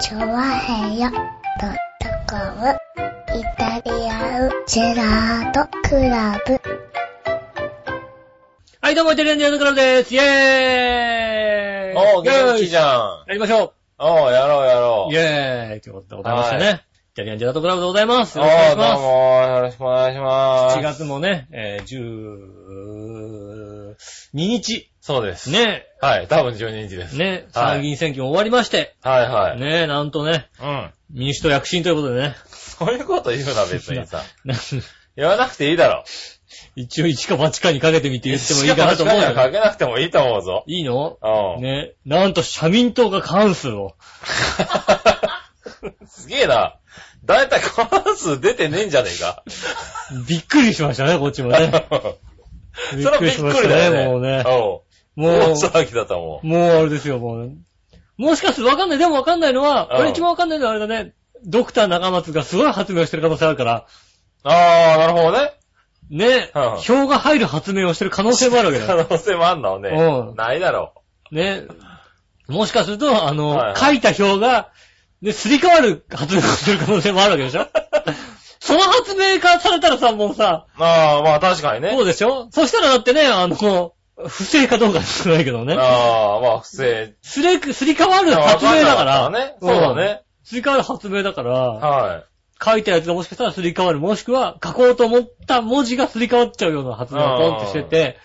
チョワヘヨドットコムイタリアンジェラートクラブ。はい、どうも、イタリアンジェラートクラブです。イェーイおー、元気じん。ゃん。やりましょおー、やろうやろう。う。イェーイということでございましてはね。イタリアンジェラートクラブでございます。およろしくお願いー、どうします。も、よろしくお願いします。7月もね、えー、12日。そうです。。ね、はい、多分12日です。ね、はい参議院選挙も終わりまして、はいはい。ね、なんとね、うん。民主党躍進ということでね。そういうこと言うな、別にさ。言わなくていいだろ。一応一か八かにかけてみて言ってもいいかなと思うよ。しかもかけなくてもいいと思うぞ。いいの？うん。ね、なんと社民党が過半数を。すげえな。だいたい過半数出てねえんじゃねえか。びっくりしましたね、こっちもね。それはびっくりだよね。もうね。も大騒ぎだと思う、もうあれですよ、もう。もしかするとわかんない。でもわかんないのは、うん俺一番わかんないのはあれだね。ドクター中松がすごい発明をしてる可能性あるから、う。あー、なるほどね。ね、うん票が入る発明をしてる可能性もあるわけだよ。可能性もあんのね。うんないだろね。もしかすると、あの、はいはい書いた票が、ね、すり替わる発明をしてる可能性もあるわけでしょその発明化されたらさ、もうさ、う。あ、まあ確かにね。そうでしょそしたらだってね、あの、不正かどうか知らないけどね。ああ、まあ、不正。すれ、すり替わる発明だから。ね。そうだね。すり替わる発明だから、はい。書いたやつがもしかしたらすり替わる。もしくは、書こうと思った文字がすり替わっちゃうような発明をポンってしてて、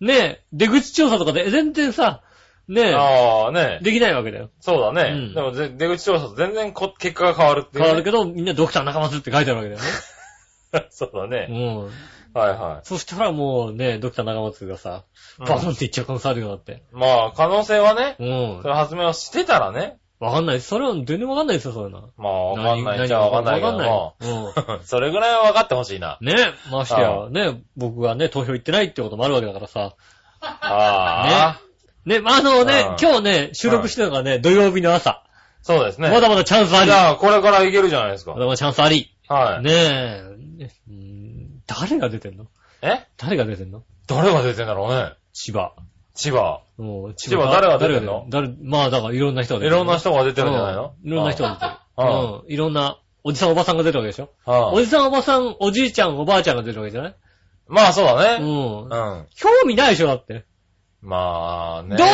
ねえ、出口調査とかで全然さ、ねああ、ねえ、できないわけだよ。そうだね。うんでもぜ、出口調査と全然こ結果が変わるっていう、変わるけど、みんなドクター中松って書いてあるわけだよね。ど。そうだうね。ん。はいはそしたらもうね、ドクター中松がさ、い。バーンっていっちゃう可能性あるようになって。まあ、可能性はね、うんそ。れ発明をしてたらね。わかんない。それは全然わかんないですよ、そういうの。まあ、わかんないっちゃ何わかんないけども。わかんない。うん。それぐらいは分かってほしいな。ねましてや、ね、僕がね、投票行ってないってこともあるわけだからさ。ああ、ね、まあ、あのねうん、今日ね、収録してるのがね、土曜日の朝。そうですね。まだまだチャンスあり。じゃあ、これからいけるじゃないですかま。だまだチャンスあり。はい。ねえ。うん誰が出てんの？え？誰が出てんの？誰が出てんだろうね。千葉。千葉。もう千千葉誰が出てんの？誰まあ、だからいろんな人が出いてる。ろんな人が出てるんじゃないの？うんいろんな人が出てる。うんうん。いろんな、おじさんおばさんが出るわけでしょ？おじさんおばさん、おじいちゃんおばあちゃんが出るわけじゃない？まあ、そうだね。うん。うん。興味ないでしょだって。まあね。どう考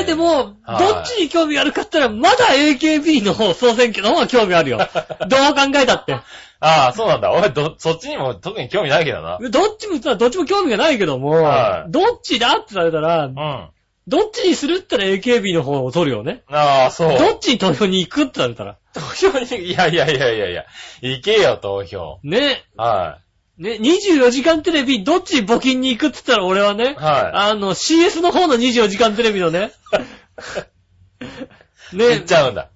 えても、どはいっちに興味あるかって言ったら、まだ AKB の方、総選挙の方が興味あるよ。どう考えたって。ああ、そうなんだ。俺、ど、そっちにも特に興味ないけどな。どっちもさ、どっちも興味がないけども、はいどっちだって言われたらう、ん。どっちにするって言ったら AKB の方を取るよね。ああ、そう。どっちに投票に行くって言われたら。投票に、いやいやいやいやいや、行けよ、投票。ね。はね、24時間テレビ、どっちに募金に行くって言ったら俺はねい。、はあの、CS の方の24時間テレビのね、い。ね行っ、ちゃうんだ。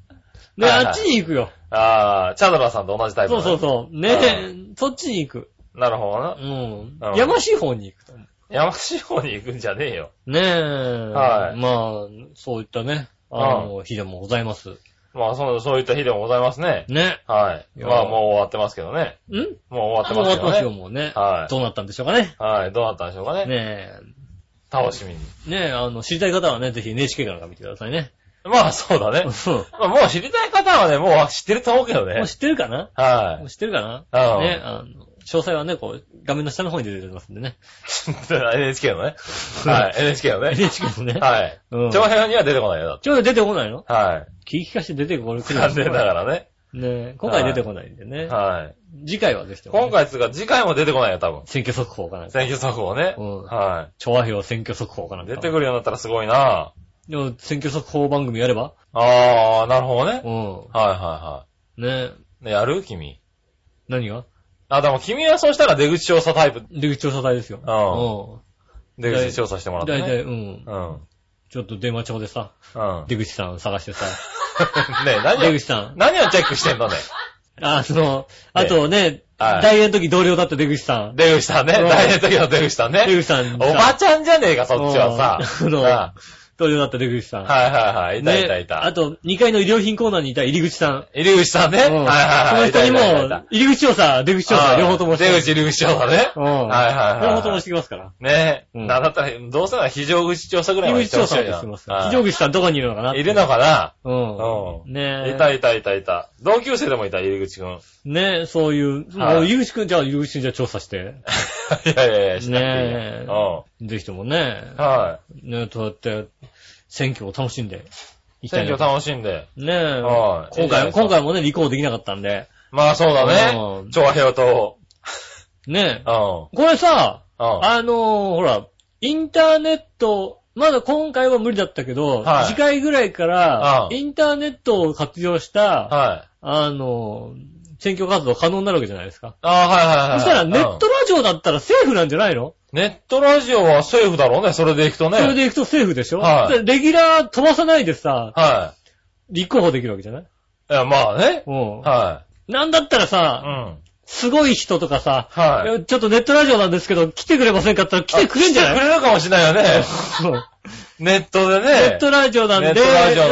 ね、はいはいあっちに行くよ。ああ、チャドラさんと同じタイプそうだねそうそう。ねうそっちに行く。なるほどな。うんう。んやましい方に行くと思山市方に行くんじゃねえよ。う。ねえ。はいまあ、そういったね、あの、日でもございます。まあ、そう、そういった日でもございますね。ね。はい。いやまあ、もう終わってますけどね。ん？もう終わってもう終わってますけどね。もうね。はいどうなったんでしょうかね。はい。どうなったんでしょうかね。ね楽しみに。え。ねえ、あの、知りたい方はね、ぜひ NHK から見てくださいね。まあ、そうだね。うんまあ、もう知りたい方はね、もう知ってると思うけどねもう。知ってるかな？はもう知ってるかな？うんね、あの、詳細はね、こう、画面の下の方に出てますんでね。い。NHK のね。はい。NHK のね。NHK のね。はい。うん長編には出てこないよ、だって。ちょうど出てこないの？は聞き聞かせて出てこれい。くる残念ながらね。ねえ、今回出てこないんでね。はい。次回はぜひともね今回つうか、次回も出てこないよ、多分。選挙速報かな。選挙速報ね。うんは調和表選挙速報かない出てくるようになったらすごいな選挙速報番組やれば？あー、なるほどね。うん。はいはいはい。ねやる？君。何が？あ、でも君はそうしたら出口調査タイプ。出口調査隊ですよ。うん。出口調査してもらって大体、ね。うん。うん。ちょっと電話帳でさ、うん。出口さん探してさ、ね何を出口、さん。何をチェックしてんのね？あの、あとね、はい大演の時同僚だった出口さん。出口さんね。うん大変の時の出口さんね。出口さん。おばちゃんじゃねえか、そっちはさ。うんあのなあ東洋だった出口さん。はいはいはい。いたねいたいた。あと、2階の衣料品コーナーにいた入口さん。入口さんね。はいうんはいはい。その人にも、入り口調査、出口調査、両方ともして出口入り口調査ね。うん。はいはいはい両方ともしてきますから。ねえ。うんなんだったら、どうせなら非常口調査ぐらい入はしてほり口調査しいなをしてます。はい非常口さんどこにいるのかないるのかな？うん。うんねえ。いたいたいたいた。同級生でもいた、入り口くん。ねえ、そういう、入り口くん、じゃあ、入り口くんじゃあ調査して。いやいやいや、しなくていいねえよ。ぜひともねうん。、はねえ、そうやって、選挙を楽しんでいい。きたいな選挙楽しんで。ねえ。はいいいじゃない今回、ですか今回もね、立候補できなかったんで。まあそうだねう。ん調和平と。ねえ。うん。これさ、うん。あのーほら、インターネット、まだ今回は無理だったけど、はい次回ぐらいから、うんインターネットを活用した、はい。あのー選挙活動可能になるわけじゃないですか。ああ、はいはいはい。そしたらネットうんラジオだったらセーフなんじゃないの、ネットラジオはセーフだろうね、それで行くとね。それで行くとセーフでしょ、はいでレギュラー飛ばさないでさ、は立候補できるわけじゃない？い。いや、まあね。うん。はなんだったらい。うさ、ん。すごい人とかさ、はいやちょっとネットラジオなんですけど、来てくれませんかって言ったら来てくれんじゃない？来てくれるかもしれないよね。ネットでね。ネットラジオなんで、大丈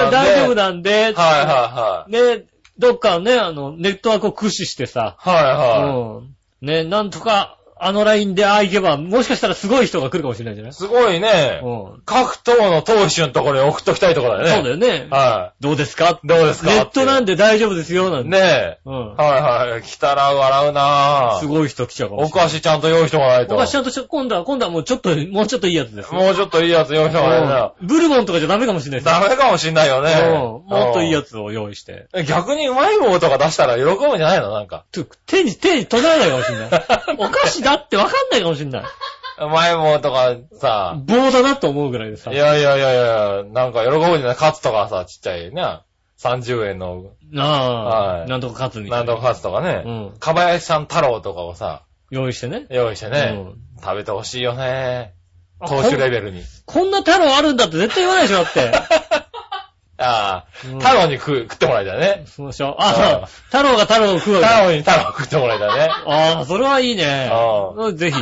夫なんで、はいはいね、どっかね、あの、ネットワークを駆使してさ、はい。はいはうん。ね、なんとか、あのラインでああ行けば、もしかしたらすごい人が来るかもしれないじゃない？い。すごいね。うん。各党の党首のところに送っときたいところだよね。そうだよね。はどうですか？い。どうですか？ネットなんで。で大丈夫ですよ、なんて。ねえ。うん。はいはい。来たら笑うなぁ。すごい人来ちゃうかもおしれない。菓子ちゃんと用意しとかないと。お菓子ちゃんとし、今度は、今度はもうちょっと、もうちょっといいやつです。もうちょっといいやつ用意しとかないとな。うんブルボンとかじゃダメかもしれないですダメかもしんないよね。うんもっといいやつ。つを用意して。逆にうまい棒とか出したら喜ぶんじゃないの？なんか。ちょ手に、手に取らないかもしれない。お菓子だってわかんないかもしれない。うまい棒とかさ。棒だなと思うぐらいでさ。いやいやいやいや、なんか喜ぶんじゃないカツとかさ、ちっちゃいね。30円の、ああ、はいなんとか勝つみたいな。なんとかカツとかね。うん。かばやしさん太郎とかをさ、用意してね。用意してね。うん食べてほしいよね。あ投手レベルに。こんな太郎あるんだって絶対言わないでしょ、だって。ああ、うん太郎に食う食ってもらいたいね。そうでしょ。あ、太郎が太郎を食う太郎に太郎食ってもらいたいね。ああ、それはいいねあ。うんぜひ。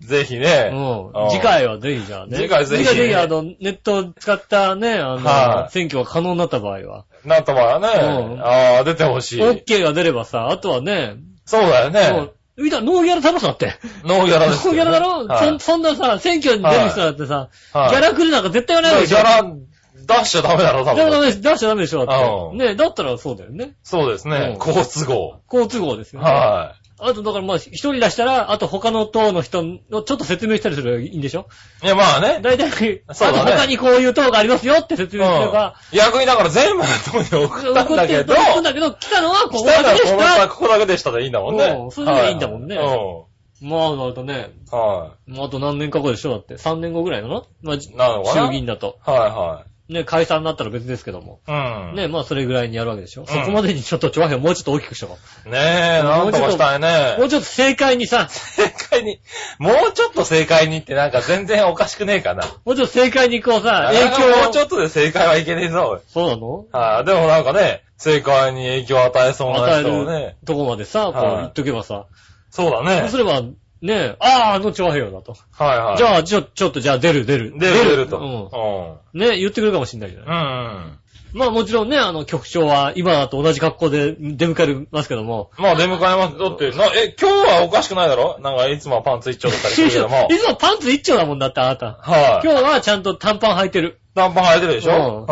ぜひね。うん。次回はぜひじゃあね。次回ぜひ次回ぜひ、あの、ネットを使ったね、あはの、い選挙が可能になった場合は。なんとまあね。うんああ、出てほしい。OK が出ればさ、あとはね、そうだよもね。う、みんなノーギャラ楽しだって。ノーギャラですよ。ノーギャラだろはいそそんなさ、選挙に出る人だってさ、はいギャラ来るなんか絶対言わないでしょ。ギャラ出しちゃダメだろ、多分。ダメ。出しちゃダメでしょ、だって。うんねだったらそうだよね。そうですねうん。交通号。交通号ですよね。はあと、だからまあ、一人出したら、あと他の党の人のちょっと説明したりすればいいんでしょ？い。いや、まあね。大体、そうだねあと他にこういう党がありますよって説明すれば、うん逆にだから全部のとこに送ったんだけど、送ってんだけど、来たのはここだけでしたこのここだけでしたでいいんだもんねうん。それでいいんだもんねはまあ、なるとね、い。はもうあと何年か後でしょだって。3年後ぐらいなのまあ、い。なのかな衆議院だと。はいはね、解散になったら別ですけども。い。うん。ね、まあそれぐらいにやるわけでしょ。そこまでにちょっと調和表もうちょっと大きくしとこねえ、なんとかしたいねう。もう。ちょっと正解にさ、正解に、もうちょっと正解にってなんか全然おかしくねえかな。もうちょっと正解にこうさ、影響を。もうちょっとで正解はいけねえぞ。そうなの？はい。でもなんかね、正解に影響を与えそうな人をねる。とこまでさ、こうはい言っとけばさ、そうだねそうす。れば、ね、ああ、あの調和平だと。はいはい。じゃあ、ちょ、ちょっとじゃあ出る出る。出る出ると。うん。ね、言ってくるかもしんないじゃない。うん。うん。まあもちろんね、あの、局長は今だと同じ格好で出迎えますけども。まあ出迎えます。だって、な、え、今日はおかしくないだろ？なんかいつもはパンツ一丁だったりするけども い。つもパンツ一丁だもんだって、あなた。はい。今日はちゃんと短パン履いてる。短パン履いてるでしょ？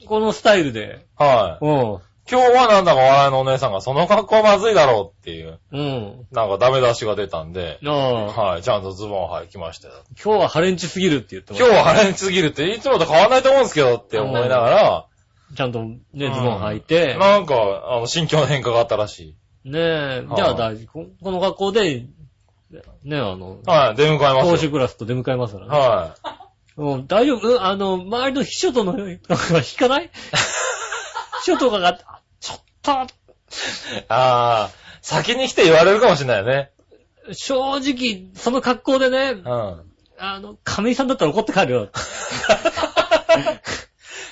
うん。このスタイルで。はい。うん。今日はなんだか笑いのお姉さんがその格好はまずいだろうっていう、うん。なんかダメ出しが出たんで、ああ。はい、ちゃんとズボン履きましたよ。今日はハレンチすぎるって言ってま今日は晴れにすぎるっていつもと変わんないと思うんですけどって思いながら、ちゃんとね、ズうんボン履いて。なんか、あの、心境の変化があったらしねえ、はいじゃあ大事。ここの学校で、ねえ、あのい。、はい、出迎えますよ。講師クラスと出迎えますからね。はうん、大丈夫？うんあの、周りの秘書との、なんか引かない？秘書とかが、あちょっと、い。ああ、先に来て言われるかもしれないよね。正直、その格好でねう、ん。あの、亀井さんだったら怒って帰るよ。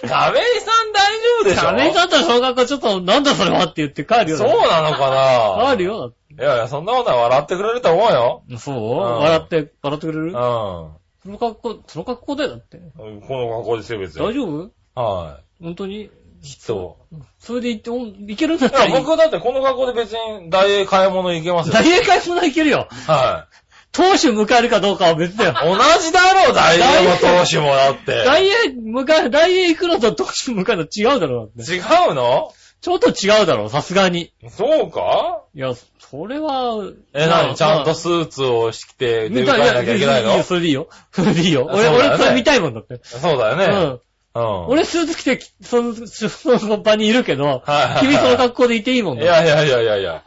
亀井さん大丈夫でしょ？亀井さんだったらその格好ちょっと、なんだそれはって言って帰るよ。そうなのかな？あるよ。いやいや、そんなことは笑ってくれると思うよ。そう、ん笑って、笑ってくれる？うん。その格好、その格好だよ、だって。この格好ですよ、別に。大丈夫？は本当に？い。きっと。それで行って、おいけるんだっいや、たらいい。僕はだってこの格好で別に大英買い物行けますよ。大英買い物行けるよ。は投手迎えるかどうかは別だよ。い。同じだろう、大英も投手もだって。大英迎え、大英行くのと投手迎えるの違うだろうだって。違うの？ちょっと違うだろう、さすがに。そうか？いや、それは、え、まあなにちゃんとスーツを着て出見迎えなきゃいけないの？それでいいよ。それでいいよ。俺、そうだよね俺、それ見たいもんだって。そうだよね。うん。うん。俺、スーツ着て、その、その場にいるけどはい君その格好でいていいもんだ。いやいやいやいやいや。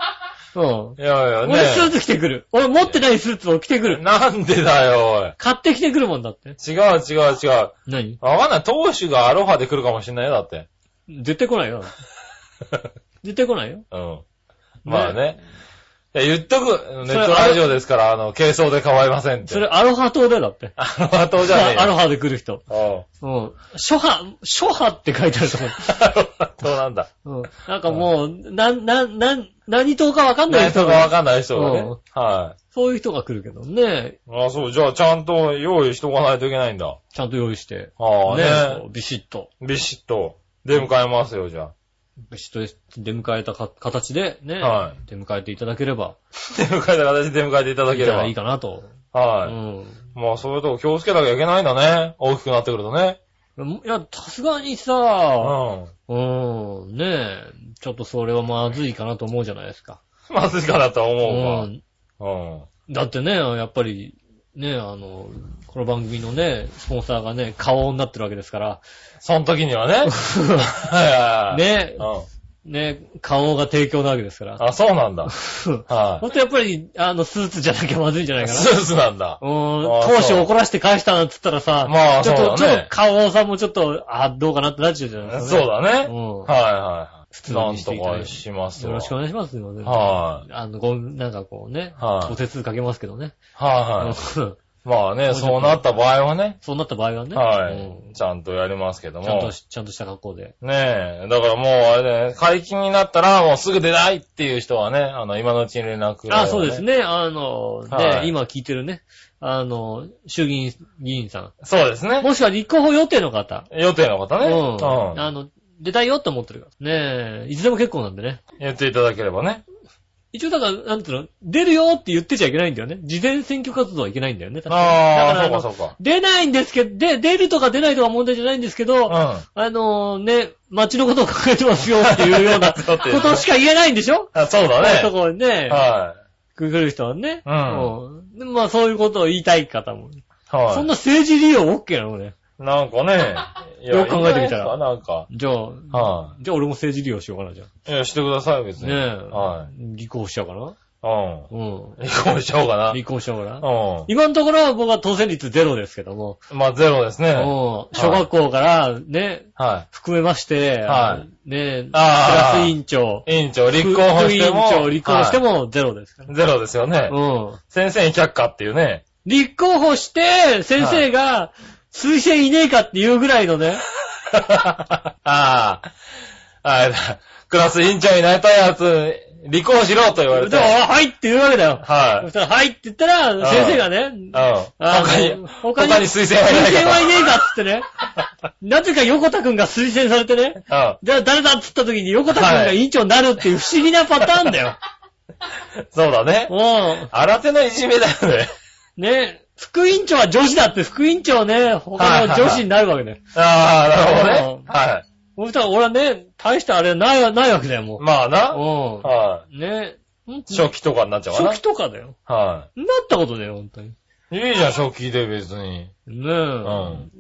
うん。いやいやね。俺、スーツ着てくる。俺、持ってないスーツを着てくる。なんでだよ、買ってきてくるもんだって。おい。違う違う違う。何？わかんない。投手がアロハで来るかもしんないよ、だって。絶対来ないよ。絶対来ないよ。うん。まあね。いや、言っとく。ネットラジオですから、あの、軽装で構いませんって。それ、アロハ島だよ、だって。アロハ島じゃねえよ。アロハで来る人。うん。うん。諸派、諸派って書いてあると思アロハ島なんだ。う。うん。なんかもう、な、な、な、何島かわかんない何人が、とかわかんない人がねうん。はそういう人が来るけどね、い。あ、そう、じゃあちゃんと用意しとかないといけないんだ。ちゃんと用意して。ああねね。ビシッと。ビシッと出迎えますよ、じゃあ。ビシッと出迎えたか形で、ね、は出迎えていただければ、出迎えた形で出迎えていただければ。いいいかなと。うはい。ん。まあそういうとこ気をつけなきゃいけないんだね。大きくなってくるとね。いや、さすがにうさ、ん。うん、ねえ、ちょっとそれはまずいかなと思うじゃないですか。まずいかなとはう思ん。うわ。うん。だってね、やっぱり、ね、あの、この番組のね、スポンサーがね、顔になってるわけですから、その時にはね。はいはいはい。ね、うん。ね、顔が提供なわけですから。あ、そうなんだ。はほんとやっぱり、あの、スーツじゃなきゃまずいんじゃないい。かな。スーツなんだ。うーん、あ当初怒らせて返したなんつったらさ、まあちょっと、ねちょっと、顔さんもちょっと、あ、どうかなってなっちゃうじゃないですか、そうだね。うんはいはい。普通なんとにしていただいてかしますよ。よろしくお願いしますよね。はい。あの、ご、なんかこうね、はいお手数かけますけどね。はいはい。う んまあね、そうなった場合はね。そうなった場合はね。はうんい。ちゃんとやりますけどもちゃんと。し、ちゃんとした格好で。ねえ。だからもうあれだね、解禁になったらもうすぐ出ないっていう人はね、あの、今のうちに連絡をねあ、そうです。ね。あの、はいね、今聞いてるね。あの、衆議院議員さそうですん。ね。もしくは立候補予定の方。予定の方ね。うん。うん。あの、出たいよって思ってるから。ねえ、いつでも結構なんでね。言っていただければね。一応だから、なんていうの、出るよって言ってちゃいけないんだよね。事前選挙活動はいけないんだよね。確かにああ、だからそうかそうか。出ないんですけど、で、出るとか出ないとか問題じゃないんですけど、うん。あのね、街のことを考えてますよっていうような そうっていうねことしか言えないんでしょ？あそうだこういうとね。ころにね、は来る人はね。うんうんでまあそういうことを言いたい方も。い。はい。そんな政治利用 OK なのね。なんかね。いよく考えてみたらなんか。じゃあ、はじゃあ俺も政治利用しようかな、じゃい。いや、してください、別あ。に。ねえ。は立候補しちゃおうかな。い。うん。うん。離婚しちゃおうかな。立候補しちゃおうかな。う今のところは僕は当選率ゼロですけども。ん。まあ、ゼロですね。うん小学校からね、は含めまして、はいね、クあーラス委員長、い。委員長、立候補しても。副委員長、立候補してはもゼロですから。いゼロですよね。うん。先生に却下っていうね。立候補して、先生が、推薦いねえかっていうぐらいのね、ああ。あれだ。クラス委員長になりたいやつ、離婚しろと言われて。でも、はいって言うわけだよ。はい。そしたら、はいって言ったら、先生がね、うん。あ他に、の他に推薦はいない推薦はいねえかかっつってね。なぜか横田くんが推薦されてね。ら。じゃあ誰だっつった時に横田くんが委員長になるっていう不思議なパターンだよ。うん。そうだね。う新手のいじめだよね。ん。ね。副委員長は女子だって、副委員長ね、他の女子になるわけだよ。ああ、なるほどねうん。はい。そしたら俺はね、大したあれない、ないわけだよ、もまあな。う。はうん。ね。ほんい。初期とかになっちゃうかな初期。とかだよ。はなったことだよ、本当に。い。いいじゃん、初期で別に。ねえ。ん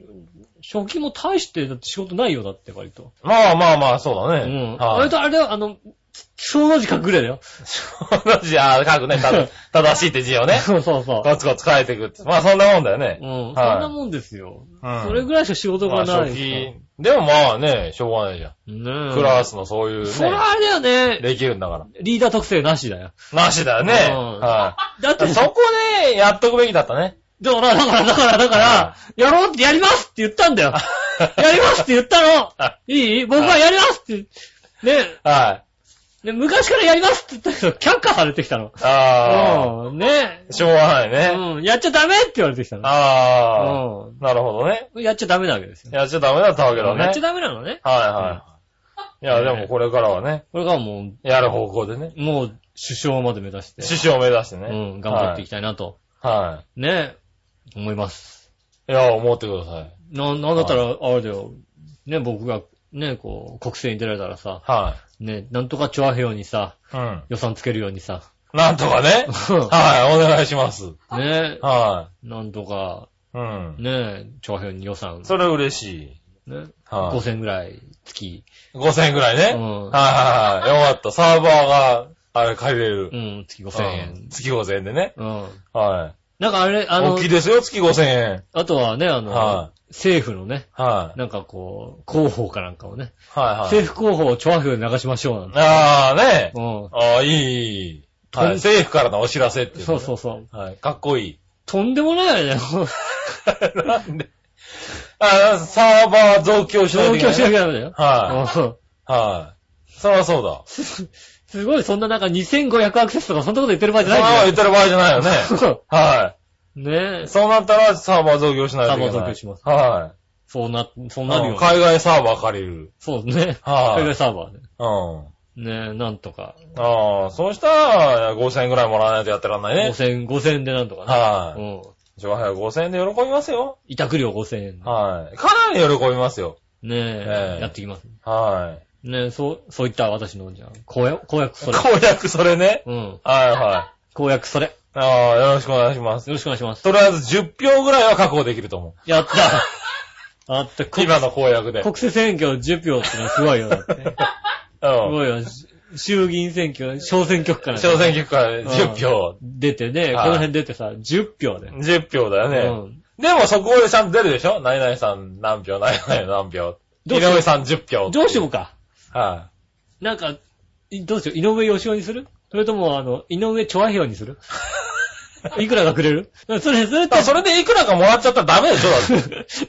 初期も大して、だって仕事ないよ、だって割と。まあまあまあ、そうだうね。ん。はい。割とあれだよ、あの、小の字書くぐらいだよ。同じ、ああ、書くね。た 正しいって字をね。そうそうそう。コツコツ書いていくって。まあそんなもんだよね。うん。はいそんなもんですよ。うんそれぐらいしか仕事まあがない。初期。でもまあね、しょうがないじゃん。ねえ。クラスのそういうそれね、あれだよね。できるんだから。リーダー特性なしだよ。なしだよね。うんはい。だって、そこでやっとくべきだったね。だから、だから、だから、だから、やろうってやりますって言ったんだよ。やりますって言ったの。いい？僕はやりますって。ね。はで、昔からやりますって言ったけど、却下されてきたの。あうん。ね。あ、しょうがないね。うん。やっちゃダメって言われてきたの。ああ、うなるほどね。ん。やっちゃダメなわけですよ。やっちゃダメだったわけだね。やっちゃダメなのね。はいはい。いや、でもこれからはね、これからもやる方向でね。う、もう、首相まで目指して、師匠を目指してね。うん、頑張っていきたいなと、はね、思います。い。いや、思ってください。な、なんだったら、あれだよ、ね、僕が、ね、こう、国政に出られたらさ、はね、なんとか調和表にさ、い。うん。予算つけるようにさ、なんとかね。はい、お願いします。ね、はなんとか、い。うん。ね、調和表に予算、それ嬉しい。ね、はい。5000ぐらい月、5000円くらいね。うんはいはいはい。よかった。サーバーが、あれ借りれるう。ん、月5000うん円。月5000円でね。うん。はなんかあれ、あい。の大きい、ですよ、月5000円。あとはね、あの、は政府のね、はい。なんかこう、広報かなんかをね、はいはい。政府広報を調和表で流しましょうなんて。ああ、ね。うん。ああ、いい、いい。はい。とん政府からのお知らせっていう、そうそうそう。はい。かっこいい。とんでもないよね。なんで？あサーバー増強しないと状況しないけないね。きゃダメだよ。はい。うんはい。そりゃそうだ。すごい、そんななんか2500アクセスとかそんなこと言ってる場合じゃああ、ないん言ってる場合じゃないよね。はねえい。。そうなったらサーバー増強しないといけない。サーバー増強しますはそうな、そうい。なるよね。海外サーバー借りる。そうね。はい海外サーバーで。うん。ねえ、なんとか。ああ、そうしたら5000円くらいもらわないとやってらんないね。5000、5000でなんとかね。はい。うん。上海は5000円で喜びますよ。委託料5000円。はい。かなり喜びますよ。ねえ、ええやってきます。はねえ、そう、そういった私の、じゃあ、公約、公約そい。れ。公約それね。うん。はいはい。公約それ。よああ、よろしくお願いします。ろしくお願いします。とりあえず10票ぐらいは確保できると思やった あった、今の公約で。国政選挙10票ってのはすごいよ、だって。す うん。ごいよ。し衆議院選挙、小選挙区から。小選挙区から10票。出てね、こはいの辺出てさ、10票で。10票だよね。うん。でもそこでちゃんと出るでしょ？何々さん何票、何々何票？井上さん10票。どうしようか。はなんか、いどうしよう。井上義雄にする？それとも、あの、井上チョアにする？いくらがくれる？それ、それっい。てあ、それでいくらかもらっちゃったらダメでしょ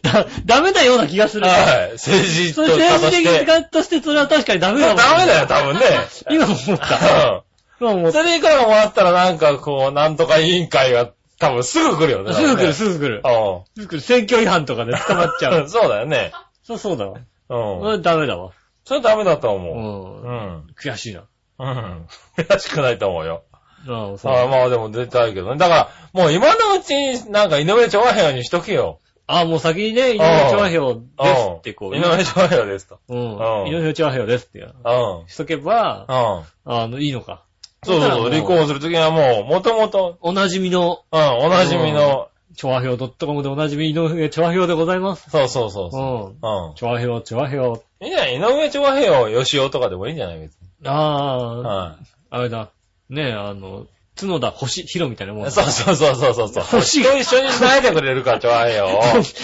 だ ダメなような気がする。はい。政治それと家と政治。的家としてそれは確かにダメだダもん。メだよ、多分ね。今思った。今思うんった。それでいくらかもらったらなんかこう、なんとか委員会が多分すぐ来るよね。すぐ来る、すすぐ来る。ぐ。すぐ来る。選挙違反とかで捕まっちゃう。。うんそうだよね。そう、そうだわ。うん。ダメだわ。それダメだとう。思う。うんん。悔しいな。うん。悔しくないと思うよ。ああ、そう。ああまあでも出たいけどね。だから、もう今のうちになんか井上長平にしとけよ。ああ、もう先にね、井上チョアヘヨですってこう。井上長平ですと。うんう。ん井上チョアヘヨですってやうん。しとけば、うん。あの、いいのか。そうそうそう、離婚するときにはもう、もともと、おなじみの、うん、おなじみの、チョアヘヨ .com でおなじみ井上チョアヘヨでございます。そうそうそううそん。う。うん。チョアヘヨ、チョアヘヨ。いいじゃん、井上長平を吉尾とかでもいいんじゃない別に。ああ、はあれだ。ねえ、あの、角田星、ヒロみたいなもん。そうそうそうそうそうそう。星と一緒に繋いでくれるから、長平を。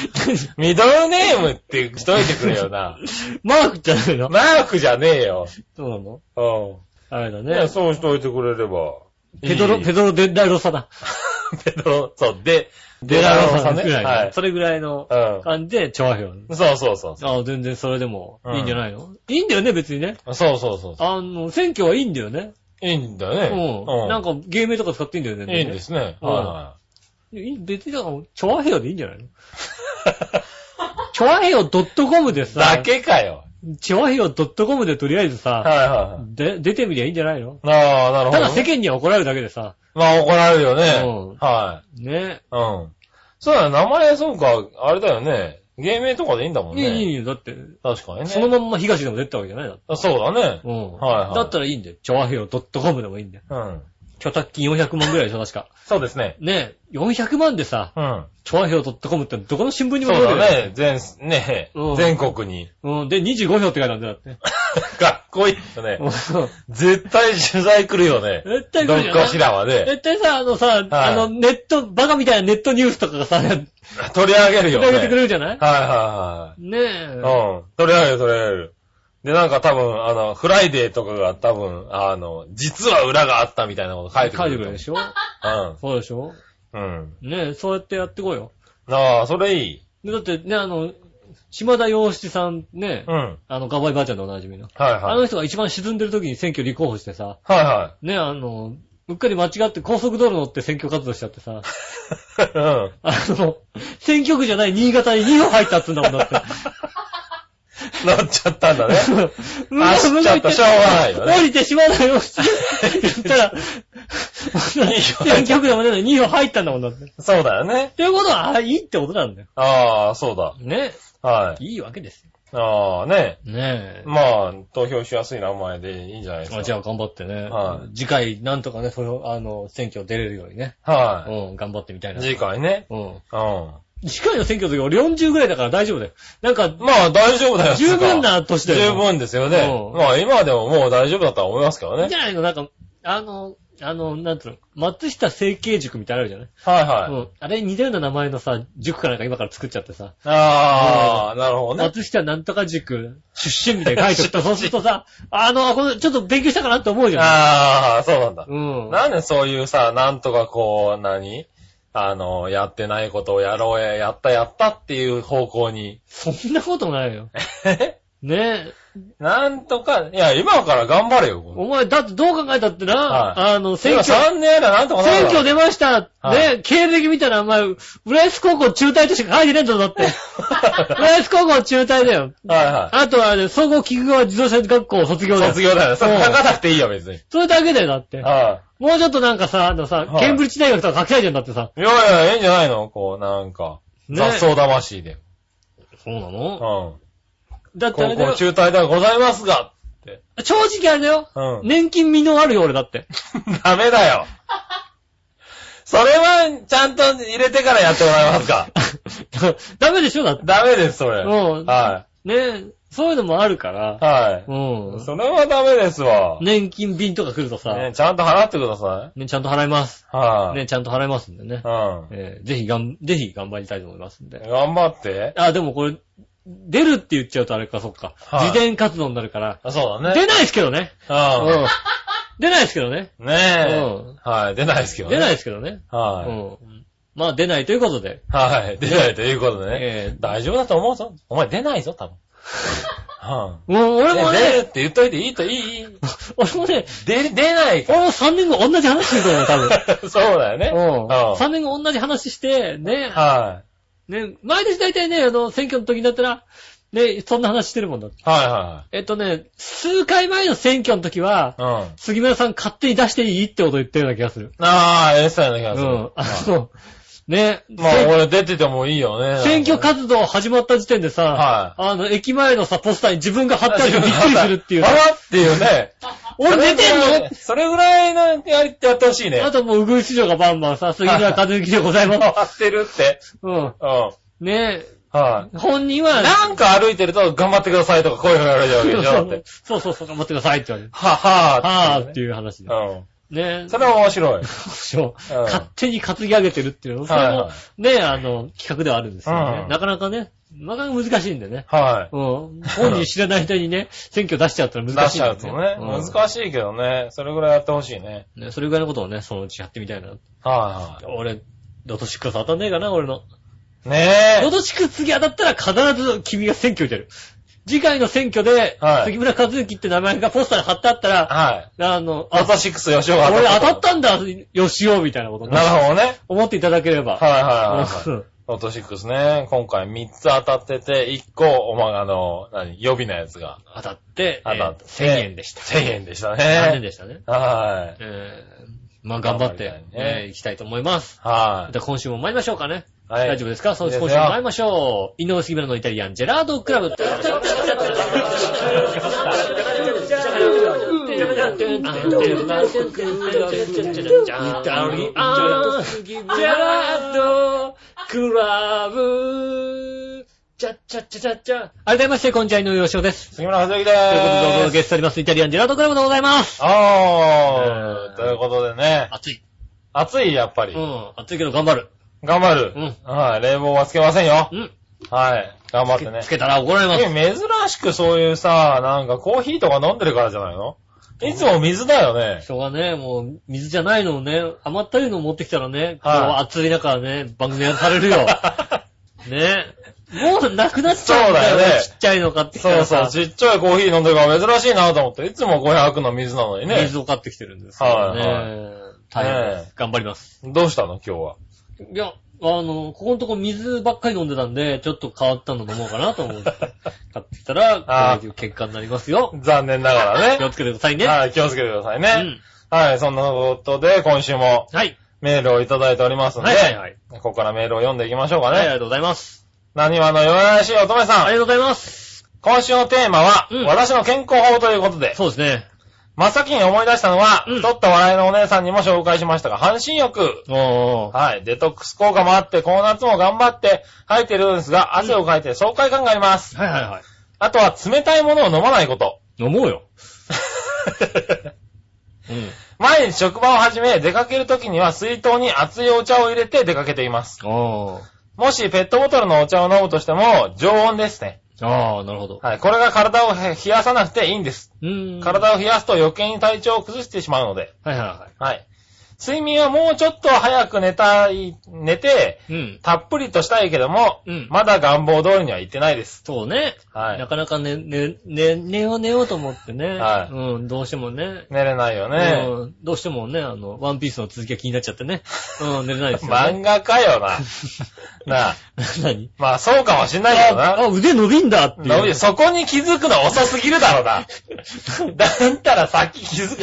ミドルネームってしといてくれよな。マークじゃないの？マークじゃねえよ。そうなの？うん。あれだね、ね。そうしといてくれれば。ペドロ、いいペドロ・デッラロサだ。ペドロ、そう、で、デラロサね。ぐらいの。はい。それぐらいのう感じで、チョアヘヨ。ん。そうそうそうそああ、全然それでもうんいいんじゃないの、いいんだよね、別にね。う。そうそうそうそあの、選挙はいいんだよね。う。いいんだようね。ん。なんか、芸名とか使っていいんだよね。いいんですね。うんはいい別にだから、チョアヘヨでいいんじゃないの？チョアヘヨ .com でい。さ、だけかよ。チョアヘヨ .com でとりあえずさ、はいはいはい。で、出てみりゃいいんじゃないの？ああ、なるほどね。ただ世間には怒られるだけでさ、まあ怒られるよね。うんはね。い。うん。そうだよ、名前、そうか、あれだよね。芸名とかでいいんだもんいい、ね。いいよ。だって、確かにね。そのまんま東でも出てたわけじゃないだってあそうだね。うん。はいはいだったらいいんだよ。チョアヘヨ .com でもいいんだよ。うん。許諾金400万ぐらいでしょ、確か。そうですね。ねえ、400万でさ、うん。チョアヘヨ .com ってどこの新聞にもそう載るよだね。全、ねうん全国に。うん。で、25票って書いてあるんだよ、だって。かっこいいよね。うん絶対取材来るよね。絶対来るよどっかしらはね。絶対さ、あのさ、あの、ネット、バカみたいなネットニュースとかがさ、取 取り上げるよね。り上げてくれるじゃない？はいはねいえ。はい。うん。取り上げる取り上げる。で、なんか多分、あの、フライデーとかが多分、あの、実は裏があったみたいなこと書いてくる。いてくれるでしょ？ょ。そうでしょ？うん。うん。ねえ、そうやってやってこいよ。ああ、それいい。でだってね、あの、島田洋七さんね、うん。あの、がばいばあちゃんでおなじみの。はいはい。あの人が一番沈んでる時に選挙立候補してさ、はいはね、あの、うっかり間違って高速道路乗って選挙活動しちゃってさ、い。うん。あの、選挙区じゃない新潟に2票入ったっつうんだもんだって。乗っちゃったんだね。向走っちゃったしょうがないよね降りて島田洋七言ったら、選挙区でもね、2票入ったんだもんだって。っそうだよね。ていうことは、あいいってことなんだよ。ああ、そうだ。ね。はい。いいわけですよ。ああ、ね。ねえ。まあ、投票しやすい名前でいいんじゃないですか。あじゃあ頑張ってね。はい次回、なんとかね、それを、あの、選挙出れるようにね。はうん、頑張ってみたいい。な。次回ね。うん。うん。次回の選挙の時俺40ぐらいだから大丈夫だよ。なんか、まあ、大丈夫だよ。十分な年だよ。十分ですよね。うんまあ、今でももう大丈夫だとは思いますけどねいいんじ。ゃないのなんか、あの、あの、なんつうの、松下整形塾みたいなのあるじゃない？はいはい。うん。あれに似たような名前のさ、塾かなんか今から作っちゃってさ、ああ、なるほどね。松下なんとか塾出身みたいに書いておった。そうするとさ、あの、これちょっと勉強したかなって思うじゃん。ああ、そうなんだ。うん。なんでそういうさ、なんとかこう、何？あの、やってないことをやろうや、やったやったっていう方向に。そんなことないよ。ねえ。なんとか、いや、今から頑張れよ。お前、だってどう考えたってな、はいあの、選今挙、3年やらなんとか選挙出ました、はいね、経歴見たら、お前、浦安高校中退としか書いてねえんだぞ、だって。浦安高校中退だよ。はいはあとはね、総合菊川自動車学校卒業い。だよ。卒業だよ。それうん書かなくていいよ、別に。それだけだよ、だって。はもうちょっとなんかさ、あのさ、はいケンブリッジ大学とか書きたいじゃんだってさ。い。いやいや、いいんじゃないの？こう、なんか、ね雑草魂で。そうなうのん。だってあれだよ高校中退ではございますが、って。正直あれだよ。うん。年金未納あるよ、俺だって。ダメだよ。それは、ちゃんと入れてからやってもらえますか？ダメでしょだって。ダメです、それ。うんはねそういうのもあるからい。。はうい。それはダメですわ。年金便とか来るとさ、ね、ちゃんと払ってくださね、ちゃんと払います。い。はい。ね、ちゃんと払いますんでね。うん。えーぜひがん、ぜひ頑張りたいと思いますんで。頑張って。あ、でもこれ、出るって言っちゃうとあれか、そっか。はい自伝活動になるから。あそうだね。出ないですけどね。ううん。出ないですけどね。ん。ねえうん。はい。出ないですけどね。出ないですけどね。うはん。まあ出ないということで。い。はい。出ないということでね。えー大丈夫だと思うぞ。お前出ないぞ、多分。はもう俺い。もね、出るって言っといていいと、いい、いい。俺もね、出、出ないか俺も3年後同じ話すると思う、多分。ら。そうだよね。うん。うん3年後同じ話して、ね、はね、毎年大体ね、あの、選挙の時になったら、ね、そんな話してるもんだって。い。はえっとね、数回前の選挙の時は、いはい。うん。杉村さん勝手に出していいってこと言ってるような気がする。ああ、ええそうやな気うがする。ん。あの、ね、まあ、俺出ててもいいよね。選挙活動始まった時点でさ、はあの、駅前のさ、ポスターに自分が貼ってあるとびっくりするっていうあ。らっていうね。俺出てんの？それぐらいのやりってやってほしいね。あともう、うぐい市場がバンバンさ、杉村和之でございます。回ってるって。うん。うん。ねはい。本人は、なんか歩いてると頑張ってくださいとか声が言われちゃうわけでしょ。そうそうそう、頑張ってくださいって言われる。はははぁーっていう話で。うん。それは面白い。そううん勝手に担ぎ上げてるっていうの。それもはいは、ね、あの、企画ではあるんですよねう。んなかなかね、なかなか難しいんでね。はい。うん。本人知らない間にね、選挙出しちゃったら出し難しいんだよちゃうとね。うん難しいけどね。それぐらいやってほしいね。ね、それぐらいのことをね、そのうちやってみたいな。は俺、ロト6当たんねえかな、俺の。いはい。ねロト6次当たったら必ず君が選挙に出る。次回の選挙で、はい杉村和之って名前がポスターに貼ってあったえ。ら、はい。あの、ロあト、6吉尾が俺当たったんだ、よしお、みたいなことねなるほどね。思っていただければ。はいはいはいはい。う んロト6ね。今回3つ当たってて、1個、おま、あの、何、予備のやつが当たって、当たって。えー1000円でした。1000円でした残念ね。でしたね。はい。えーまあ頑張って頑張りたいね、えー行きたいと思います。はいじゃあ今週も参りましょうかね。はい大丈夫ですか？そのいいですよ今週も参りましょう。井上杉村のイタリアンジェラードクラブ。イタリアンジェラードクラブ。チャッチャッチャチャッチャ。改めまして、こんにちは、井上洋翔です。杉村和之でということで、お届。けしております、イタリアンジェラードクラブでございます。あー、うんということでね。暑い。暑い、やっぱりう。ん、暑いけど頑張る。頑張る。うんはい。冷房はつけませんよう。ん。はい。頑張ってねつ。けたら怒られます。珍しくそういうさ、なんかコーヒーとか飲んでるからじゃないの？いつも水だよね。しょうがね、もう、水じゃないのをね、甘ったるいのを持ってきたらね、こうはい暑い中ね、番組やされるよ。ね。もうなくなっちゃうんだよそうだよねちっちゃいの買ってきたらそうそう、さ。ちっちゃいコーヒー飲んでるから珍しいなと思って、いつも500の水なのにね。水を買ってきてるんですよね。はいはい大変でねす。頑張ります。どうしたの？今日は。いや、あの、ここのとこ水ばっかり飲んでたんで、ちょっと変わったの飲もうかなと思って、買ってきたら、こういう結果になりますよ。残念ながらね。気をつけてくださいね。はい、気をつけてくださいうね。ん。はい、そんなことで、今週もはい。メールをいただいておりますので、はいはいはい。ここからメールを読んでいきましょうかはい、ありね。がとうございます。何話の弱々しい乙女さん。ありがとうございます。今週のテーマは、うん私の健康法ということで、そうですね。真っ先に思い出したのは、うん太った笑いのお姉さんにも紹介しましたが、半身浴。おー。はい。デトックス効果もあって、この夏も頑張って吐いてるんですが、汗をかいて爽快感があります。はいはいはい。あとは冷たいものを飲まないこと。飲もうよ。うん。毎日職場を始め、出かけるときには水筒に熱いお茶を入れて出かけています。おー。もしペットボトルのお茶を飲むとしても、常温ですね。ああ、なるほど。はい。これが体を冷やさなくていいんです。うーん。体を冷やすと余計に体調を崩してしまうので。はいはいははい。睡眠はもうちょっと早く寝たい、寝て、い。うん。たっぷりとしたいけども、うんまだ願望通りには行ってないです。そうね。はいなかなかね、ね、ね、寝よう寝ようと思ってね。はいうん、どうしてもね。寝れないよね。うん、どうしてもね、あの、ワンピースの続きが気になっちゃってね。うん、寝れないですよ漫ね。画かよな。なあ。何？まあそうかもしんないけどあ、な。あ腕伸びんだっていびそこに気づくの遅すぎるだろうな。だったらさっき気づく。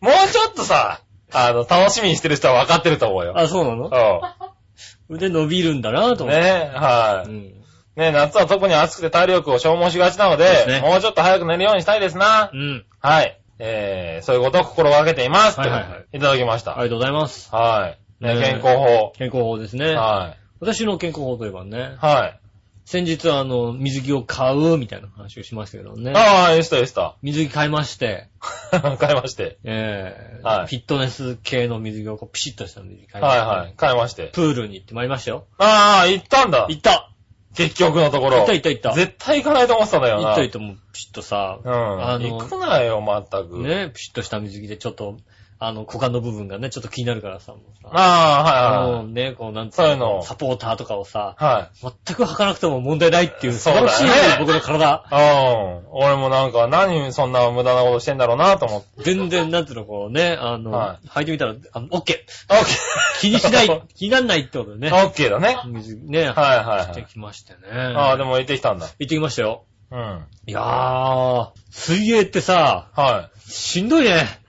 もうちょっとさ、あの、楽しみにしてる人は分かってると思うよ。あ、そうなの？う腕伸びるんだなとん。思って。ねはい。うん。ね夏は特に暑くて体力を消耗しがちなのうですねもうちょっと早く寝るようにしたいですな。うん。はい。えー、そういうことを心がけています。はいはいはいといただきました。ありがとうございます。はい。ねね健康法。健康法ですね。は私の健康法といえばねい。、はい。先日あの、水着を買うみたいな話をしましたけどね。ああ、いいしたいいした。水着買いまして、買いまして。えーはいフィットネス系の水着をこうピシッとした水着買いまして、はいはい。買いまして。プールに行ってまいりましたよ。ああ、行ったんだ。行った結局のところ。行った行った行った。絶対行かないと思ってたんだよな。行った行ったもうピシッとさ、うん。あの行くなよ、まったく。。ね、ピシッとした水着でちょっと、あの、股間の部分がね、ちょっと気になるからさ、もうさ。ああ、はいもうね、こう、なんつそういうのサポーターとかをさ、はい。はい。全く履かなくても問題ないっていう素晴らしい、ね僕の体。うん。俺もなんか、何そんな無駄なことしてんだろうなと思って。全然、なんつうの、こうね、あの、は履いてみたら、あの、オッケオッケー。気にしない、気になんないってこと。ね。オッケーだね。水着ね、はいはいしてはい。きましてね。ああ、でも行ってきたんだ。行ってきましたよ。うん。いやー、水泳ってさ、はい。しんどいね。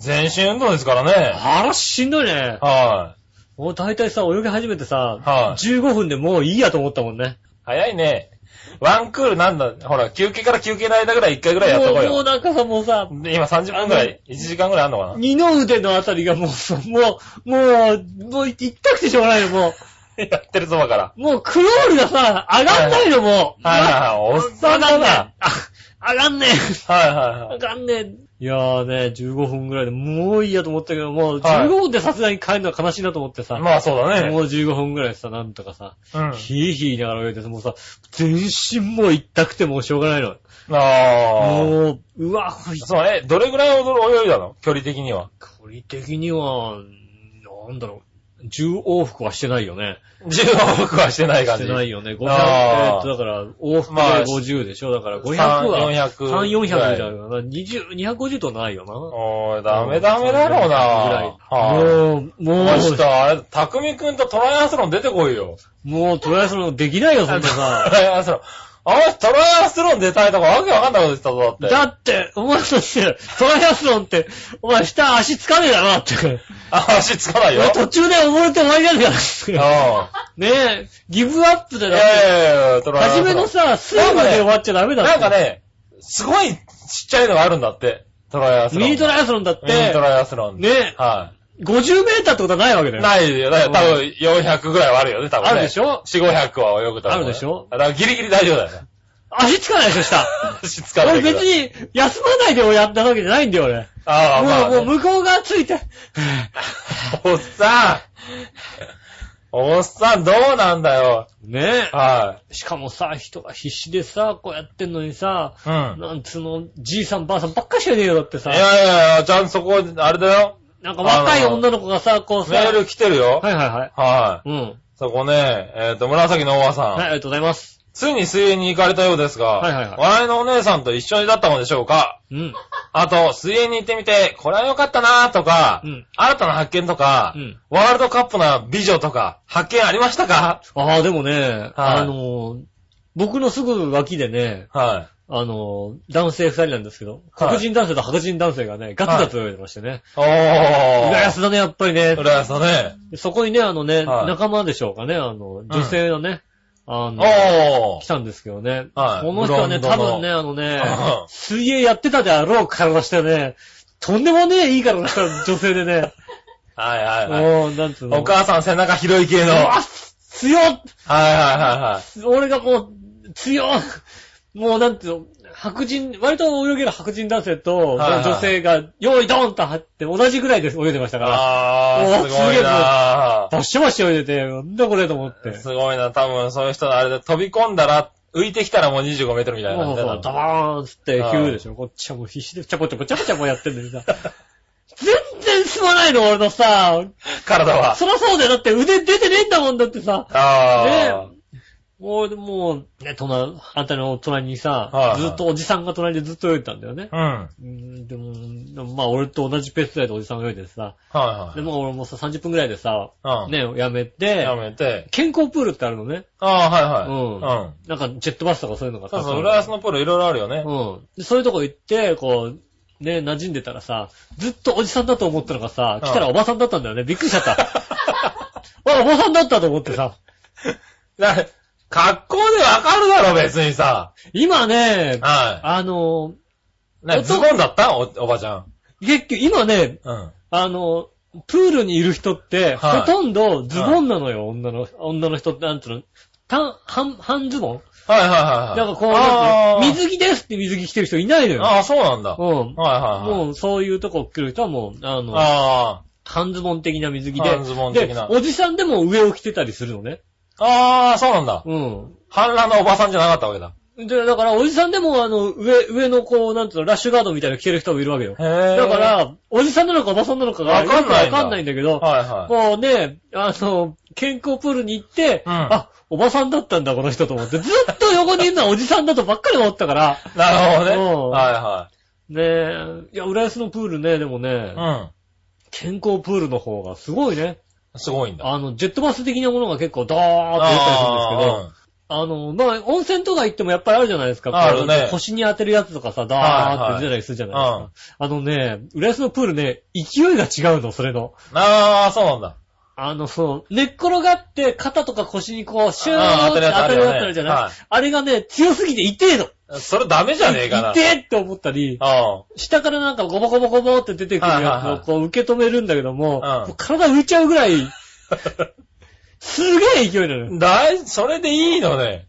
全身運動ですからね。あら、しんどいね。はもう大体さ、泳ぎ始めてさ、はい15分でもういいやと思ったもんね。い。早いね。ワンクールなんだ、ほら、休憩から休憩の間ぐらい1回ぐらいやっとこうもうもうよ。なんかさ、もうさ、で今30分ぐらい ?1 時間ぐらいあんのかな二の腕のあたりがもうさ、もう、もう、もう痛くてしょうがないよ、も やってるそばから。う。もうクロールがさ、上がんないの、もう。はいはいはい。おっさんだな。上がんねえ。はいはいはい。上がんねえ。いやーね、15分ぐらいでもういいやと思ったけど、もうはい15分でさすがに帰るのは悲しいなと思ってさ。まあそうだね。もう15分ぐらいさ、なんとかさ、うん。ヒーヒー言いながら泳いでさ、もうさ、全身もう痛くてもうしょうがないの。ああ。もう、うわ、そう、え、どれぐらい泳いだの？距離的には。距離的には、なんだろう、10往復はしてないよね。10往復はしてない感しじ。てないよね。500、えっと、だから、往復でまあ50でしょ？だから5003は、400 3、400じゃないかな。20、250とないよな。おー、ダメダメだろうな。ぐらいはい。もう、もマジう、か、あれ、たくみくんとトライアスロン出てこいよ。もうトライアスロンできないよ、そんなトさ。ライアスロン。あの人トライアスロン出たいとかわけわかんないこと言ってたぞ、だって。だって、お前だって、トライアスロンって、お前下足つかねえだろって。あ足つかないよ。途中で溺れて終わりなんだから。うねえ、ギブアップでん。だって、ええトライアスロン。初めのさ、水分で終わっちゃダメだって。なんかね、すごいちっちゃいのがあるんだって。トライアスロン。ミニトライアスロンだってミニト、ライアスロン。ねは50メーターってことはないわけだい。よ。ないよ。だから多分400ぐらいはあるよね、多分ね。あるでしょ ?4、500は泳ぐと思う。あるでしょ？だからギリギリ大丈夫だよね。足つかないでしょ、下。足つかない。俺別に、休まないでやったわけじゃないんだよ、俺。ああ、まあ、もう、もうね。向こう側ついて、おっさんおっさんどうなんだよ。ねはしかもさ、人が必死でさ、こうやってんのにさ、い。うん。なんつうの、じいさんばあさんばっかしかいねえよ、だってさい。やいやいや、ちゃんとそこ、あれだよ。なんか若い女の子がさ、こうさ、メール来てるよ。はいはいはい。はい。うん。そこね、えっと、紫のおばさん。はい、ありがとうございます。ついに水泳に行かれたようですが、はいはいはい笑いのお姉さんと一緒にだったのでしょうかうん。あと、水泳に行ってみて、これは良かったなとか、うん新たな発見とか、うんワールドカップな美女とか、発見ありましたか？ああ、でもね、あの、僕のすぐ脇でね、はあの、男性二人なんですけど、はい黒人男性と白人男性がね、ガツガツ泳いでましてね。い。おー。浦安だね、やっぱりね。浦安だね。そこにね、あのね、はい仲間でしょうかね、あの、女性のね、あの、おー来。たんですけどね。はいこの人はね、ブロンドの多分ね、あのねうん、水泳やってたであろう体してね、とんでもねえいい体した女性でね、はいはいはい。もう、なんつうの。お母さん背中広い系の。うはいわ強っはいはいはい。俺がもう、強っもうなんていうの、白人、割と泳げる白人男性と、女性が、用意ドンと張って、同じぐらいで泳いでましたから、あー、おーすごいなバッシャバッシャ泳いでて、なんだこれと思って。すごいな。多分そういう人のあれで飛び込んだら、浮いてきたらもう25メートルみたいな感じだな。ダバーンつって、ヒューでしょ。こっちはもう必死で、ちゃぽちゃぽちゃぽちゃぽやってんのにさ。全然進まないの、俺のさ。体は。そらそうだよ。だって腕出てねえんだもんだってさ。あー。もう、もう、ね、隣、あんたの隣にさ、はいはいずっとおじさんが隣でずっと泳いでたんだよね。うん。はうん、でも、でもまあ俺と同じペースぐらいでおじさんが泳いでさ、いはい。でも俺もさ、30分ぐらいでさ、うん。ね、やめて、やめて。健康プールってあるのね。ああ、はいはい。うんうん。なんかジェットバスとかそういうのがそうそう、浦安のプールいろいろあるよね。うん。でそういうとこ行って、こう、ね、馴染んでたらさ、ずっとおじさんだと思ったのがさ、うん来たらおばさんだったんだよね。びっくりしちゃった。あ、おばさんだったと思ってさ。だ格好でわかるだろ、別にさ。今ね、はあの、い。ね、ズボンだった？お、おばちゃん。結局、今ね、うん。あの、プールにいる人って、はいほとんどズボンなのよ、女の、女の人って、なんつうの、単、半、半ズボン？はいはいはいはい。なんかこう、あーなんつうの？水着ですって水着着てる人いないのよ。ああ、そうなんだ。はいうん。はいはい。もう、そういうとこ来る人はもう、あの、あ半ズボン的な水着で。半ズボン的なで、おじさんでも上を着てたりするのね。あ。ああ、そうなんだ。うん。反乱のおばさんじゃなかったわけだ。で、だから、おじさんでも、あの、上、上のこう、なんつうの、ラッシュガードみたいなの着てる人もいるわけよ。へえ。だか、ら、おじさんなのかおばさんなのかが、わかんないんだかんないんだけど、はいはい。もうね、あの、健康プールに行って、うんあ、おばさんだったんだ、この人と思って。ずっと横にいるのはおじさんだとばっかり思ったから、なるほどね。うんはねえ、いや、浦安のプールね、でもね、いはい。健康プールの方がすごいね。うん。すごいんだ。あの、ジェットバス的なものが結構ドーッと出たりするんですけど、あの、まあ、温泉とか行ってもやっぱりあるじゃないですか。あるね腰に当てるやつとかさ、ダーって出たりするじゃないですか。はいはいあのね、浦安のプールね、勢いが違うの、それの。ああ、そうなんだ。あの、そう、寝っ転がって肩とか腰にこう、シューあー当てるやつ当てるやつあるじゃない、はいあれがね、強すぎて痛えの。それダメじゃねえかな。痛えって思ったり、あ下からなんかゴボゴボゴボって出てくるやつをこう受け止めるんだけども、体浮いちゃうぐらい、すげえ勢いなのよあ。。だい、それでいいのね。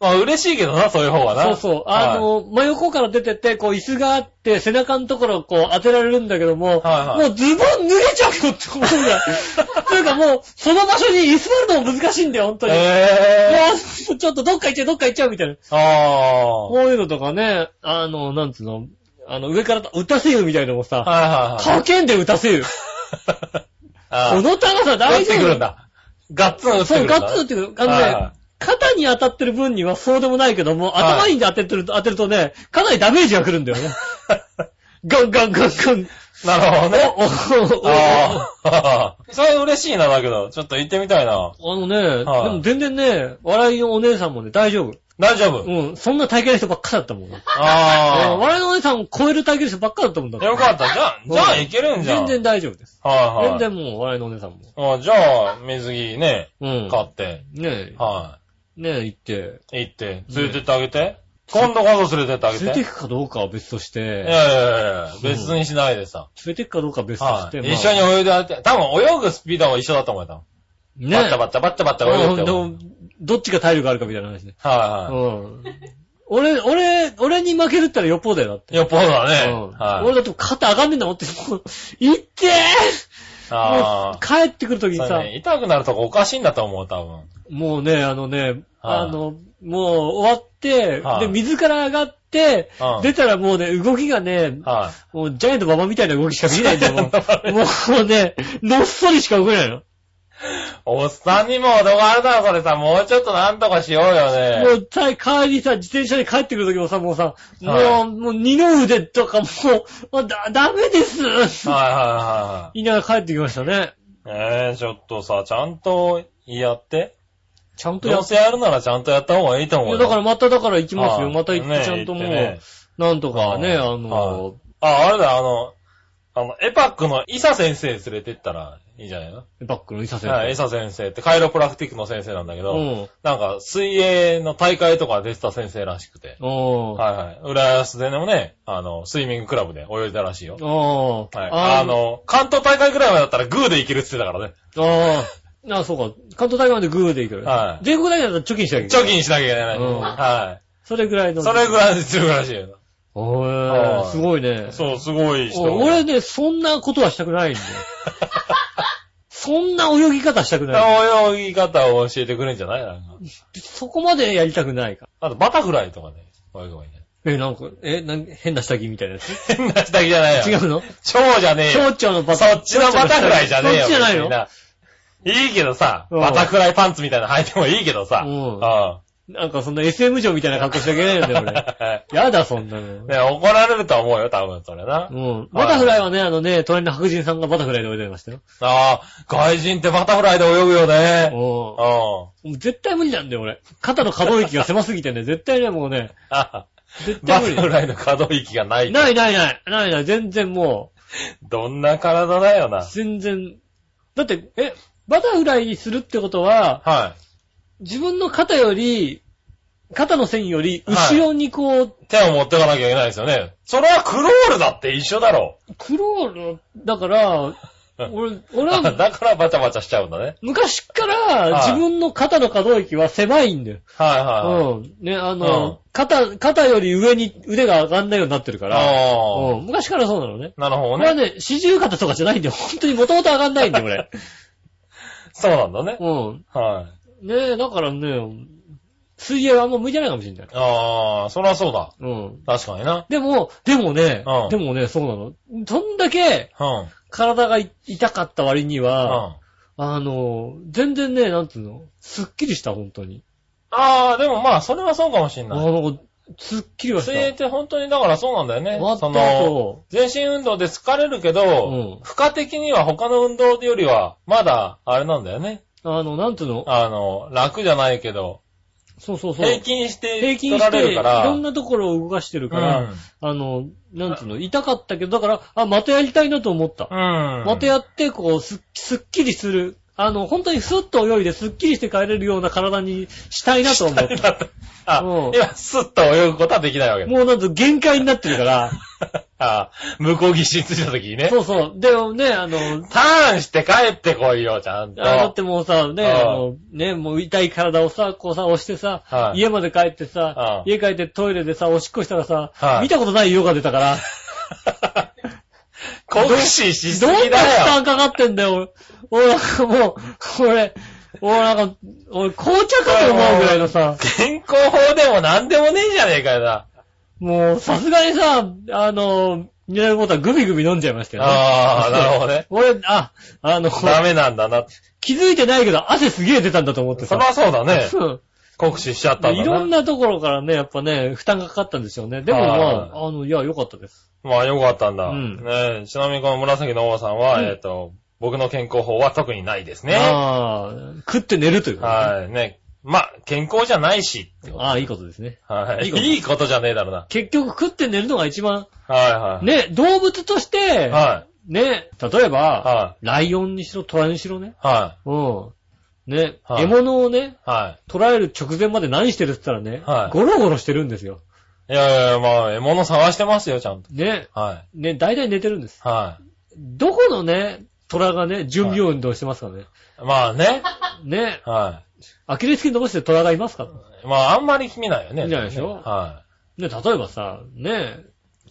まあ嬉しいけどな、そういう方がな。そうそう。あの、真横から出てて、こう椅子があって、背中のところをこう当てられるんだけども、はいはいもうズボン脱げちゃうよって思うぐらい。というかもう、その場所に居座るのも難しいんだよ、本当に。へえ。もう、ちょっとどっか行っちゃう、どっか行っちゃうみたいな。ああ。こういうのとかね、あの、なんつうの、あの、上から打たせ湯みたいなのもさ、はいはいはい。かけんで打たせ湯。あこの高さ打っ大丈夫？てくるんだ。ガッツン打ってくそう、るんだ。ガッツンってくる。あのね、はいはい肩に当たってる分にはそうでもないけども、はい頭に当ててると、当てるとね、かなりダメージが来るんだよね。ガンガンガンガン。なるほどね。ああ。それ嬉しいな、だけど。ちょっと行ってみたいな。あのね、はいでも全然ね、笑いのお姉さんもね、大丈夫。大丈夫。うん、そんな体型の人ばっかだったもん。ねあ笑いのお姉さんを超える体型の人ばっかだったもんだあ。よかった。じゃあ、じゃあいけるんじゃん。全然大丈夫です。はいはい。全然もう、笑いのお姉さんも。あじゃあ、水着ね、うん。買って、ねはえ、ねえ、行って、い。行って、連れてってあげて。今度こそ連れてってあげて。連れて行くかどうかは別としいやいて、やいやいや別にしないでさ。連れて行くかどうかは別として、はい。まあ一緒に泳いであげて。多分泳ぐスピードは一緒だと思うよ。ねバッタバッタバッタバッタ泳いでって思う。うんどどっちが体力あるかみたいな話ね。はいはうん。俺、俺、俺に負けるったらよっぽどだよ、だって。い。よっぽどだうね。んはい。俺だって肩上がんねえんだもんって、もう、いってーもあう、帰ってくるときにさ、痛くなるとこおかしいんだと思う、多分。もうね、あのね、はいあの、もう終わって、はいで、水から上がってうん、出たらもうね、動きがね、はもうジャイアント馬場みたいな動きしかできないんだよ、もう。もうね、のっそりしか動けないの。おっさんにも程があるだろ、それさ。もうちょっとなんとかしようよね。もう、さ、帰りさ、自転車で帰ってくるときもさ、もうさ、もう、はいもう二の腕とかもう、もうだ、ダメですはいはいは言いながら帰ってきましたね。いはい。えー、ちょっとさ、ちゃんとやって。ちゃんとやっどうせやるならちゃんとやった方がいいと思いや、うよ。だからまただから行きますよ。はいまた行ってねちゃんともう、行ってねなんとかね、はいあの、あ、あれだ、あの、あの、エパックのイサ先生連れてったらいいんじゃないの？バックの伊佐先はい、イ生。サ先生ってカイロプラクティックの先生なんだけど、うん。なんか水泳の大会とか出てた先生らしくて。おー。はいはい。浦安でもね、あの、スイミングクラブで泳いだらしいよ。おー。はい。ああ、の、関東大会ぐらいまでだったらグーでいけるって言ってたからね。あー。あ、そうか。関東大会までグーでいくる。はい全国大会だったらチョキンしなきゃいけない。貯金しなきゃいけない。うんはそれぐらいの。い。それぐらいでするらしいよ。おー、はいすごいね。そう、すごい人。お俺ね、そんなことはしたくないんだよ。そんな泳ぎ方したくない。泳ぎ方を教えてくれんじゃない？なんかそこまでやりたくないかあと、バタフライとかね、泳げばいいね。ら。え、なんか、え、なん変な下着みたいなやつ？変な下着じゃないよ。違うの？蝶じゃねえよ。蝶々のバタそっちのバタフライじゃねえよ。そっちじゃないの別にいいけどさ、うんバタフライパンツみたいなの履いてもいいけどさ。うんうなんかそんな SM 嬢みたいな格好しなきゃいけないんだよ、俺。ん。やだ、そんなの。ね、怒られると思うよ、多分、それなう。ん。バタフライはね、あのね、隣の白人さんがバタフライで泳いでましたよ。ああ、外人ってバタフライで泳ぐよね。う。うんもう絶対無理なんだよ、俺。肩の可動域が狭すぎてね、絶対ね、もうね、ん。あ絶バ対無理。タフライの可動域がない。ないないない。ないない。全然もどんな体だよなう、。全然。だって、え、バタフライにするってことは、は自分の肩より、肩の線より、後ろにこう、い。手を持ってかなきゃいけないですよね。それはクロールだって一緒だろクロール、だから、う。俺、俺あは、だからバチャバチャしちゃうんだね。昔からはい自分の肩の可動域は狭いんだよ。はいはいはい。うん。ね、あうんの、肩、肩より上に腕が上がんないようになってるから、あうん。昔からそうなのね。あ。なるほどね。これはね、四十肩とかじゃないんだよ。本当に元々上がんないんだよ、俺。そうなんだね。うん。はい。ねえ、だからね、水泳はあんま向いてないかもしれない。ああ、そりゃそうだ。うん。確かにな。でも、でもねうん、でもね、そうなの。そんだけうん。体が痛かった割にうん。は、ああの、全然ね、なんつうの、すっきりした、本当に。あ、でもまあ、それはそうかもしんあない。の、すっきりはした。水泳って本当にだからそうなんだよね終わ。ったその、後、全身運動で疲れるけど、うん負荷的には他の運動よりは、まだ、あれなんだよね。あの、なんつうの、あの、楽じゃないけど、そうそうそう。平均して平均取らして、るから。ろんなところを動かしてるから、うんあの、なんつうの、痛かったけど、だから、あ、またやりたいなと思った。うん。またやって、こう、す、すっきりする。あの、本当にスッと泳いで、すっきりして帰れるような体にしたいなと思った。あ、うん今、スッと泳ぐことはできないわけだ。もうなんと限界になってるから。あ向こう岸ついた時にね。そうそう。でもね、あの、ターンして帰ってこいよ、ちゃんと。あだってもうさ、ね、うんあの、ね、もう痛い体をさ、こうさ、押してさ、はい家まで帰ってさ、うん家帰ってトイレでさ、おしっこしたらさ、はい見たことない色が出たから、酷使しすどんな負ぎだよ。担かかってんだよ。俺、なんかもう、俺、俺なんか、俺、紅茶かと思うぐらいのさ、健康法でも何でもねえじゃねえかよな。もう、さすがにさ、あの、ミネラルウォーターグビグビ飲んじゃいましたよね。ああ、なるほどね。俺、あ、あの、ダメなんだな。気づいてないけど、汗すげえ出たんだと思ってさ。そりゃそうだね。うん酷使しちゃったんだな。いろんなところからね、やっぱね、負担がかかったんでしょうね。でもまはいあ、あの、いや、良かったです。まあよかったんだ。うんねえちなみにこの紫の王さんは、うんえっ、と、僕の健康法は特にないですね。ああ、食って寝るということねはい。ね。まあ、健康じゃないし。ああ、いいことですね。はい。いいこといいことじゃねえだろうな。結局食って寝るのが一番、はいはい。ね、動物として、はね、例えば、はライオンにしろ、トラにしろね。い。はうん。ね、はい獲物をね、い。は捕らえる直前まで何してるって言ったらね、はいゴロゴロしてるんですよ。い。いやいや、まあ、獲物探してますよ、ちゃんと。ね、はね、大体寝てるんですい。。はどこのね、虎がね、準備運動してますかね。い。まあね。ね、はアキレス腱伸ばして虎がいますか？い。まあ、あんまり見ないよね。見ないでしょ？はね、例えばさ、ね、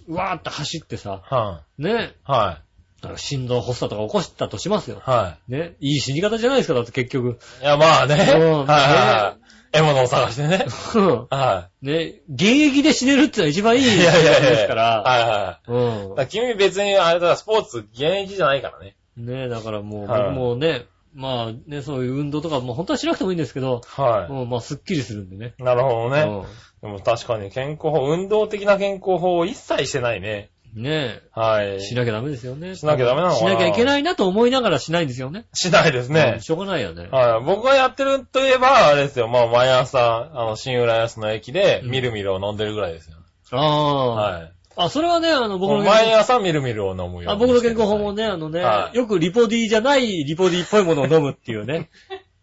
うわーって走ってさ、い。はね、い。はなんか心臓発作とか起こしたとしますよい。。はね、いい死に方じゃないですか、だって結局。い。いや、まあね。はいうんはい。獲物を探してね。うんはね、現役で死ねるってのは一番いいい。やいやいや方ですから。はいはい。うんだから君別にあれだ、スポーツ現役じゃないからね。ねだからもう、はい僕もね、まあね、そういう運動とかも本当はしなくてもいいんですけど、はもうまあすっきりするんでね。い。なるほどね。うでも確かに健康法、運動的な健康法を一切してないね。んねえ、はい。しなきゃダメですよね。しなきゃダメなのかなしなきゃいけないなと思いながらしないんですよね。しないですうねん。しょうがないよね。はい。僕がやってるといえば、あれですよ。まあ、毎朝、あの、新浦安の駅で、うんみるみるを飲んでるぐらいですよ。ああ、はい。あ、それはね、あの、僕の毎朝みるみるを飲むよあ僕の健康法もね。ね、あのね、はいよくリポディじゃないリポディっぽいものを飲むっていうね。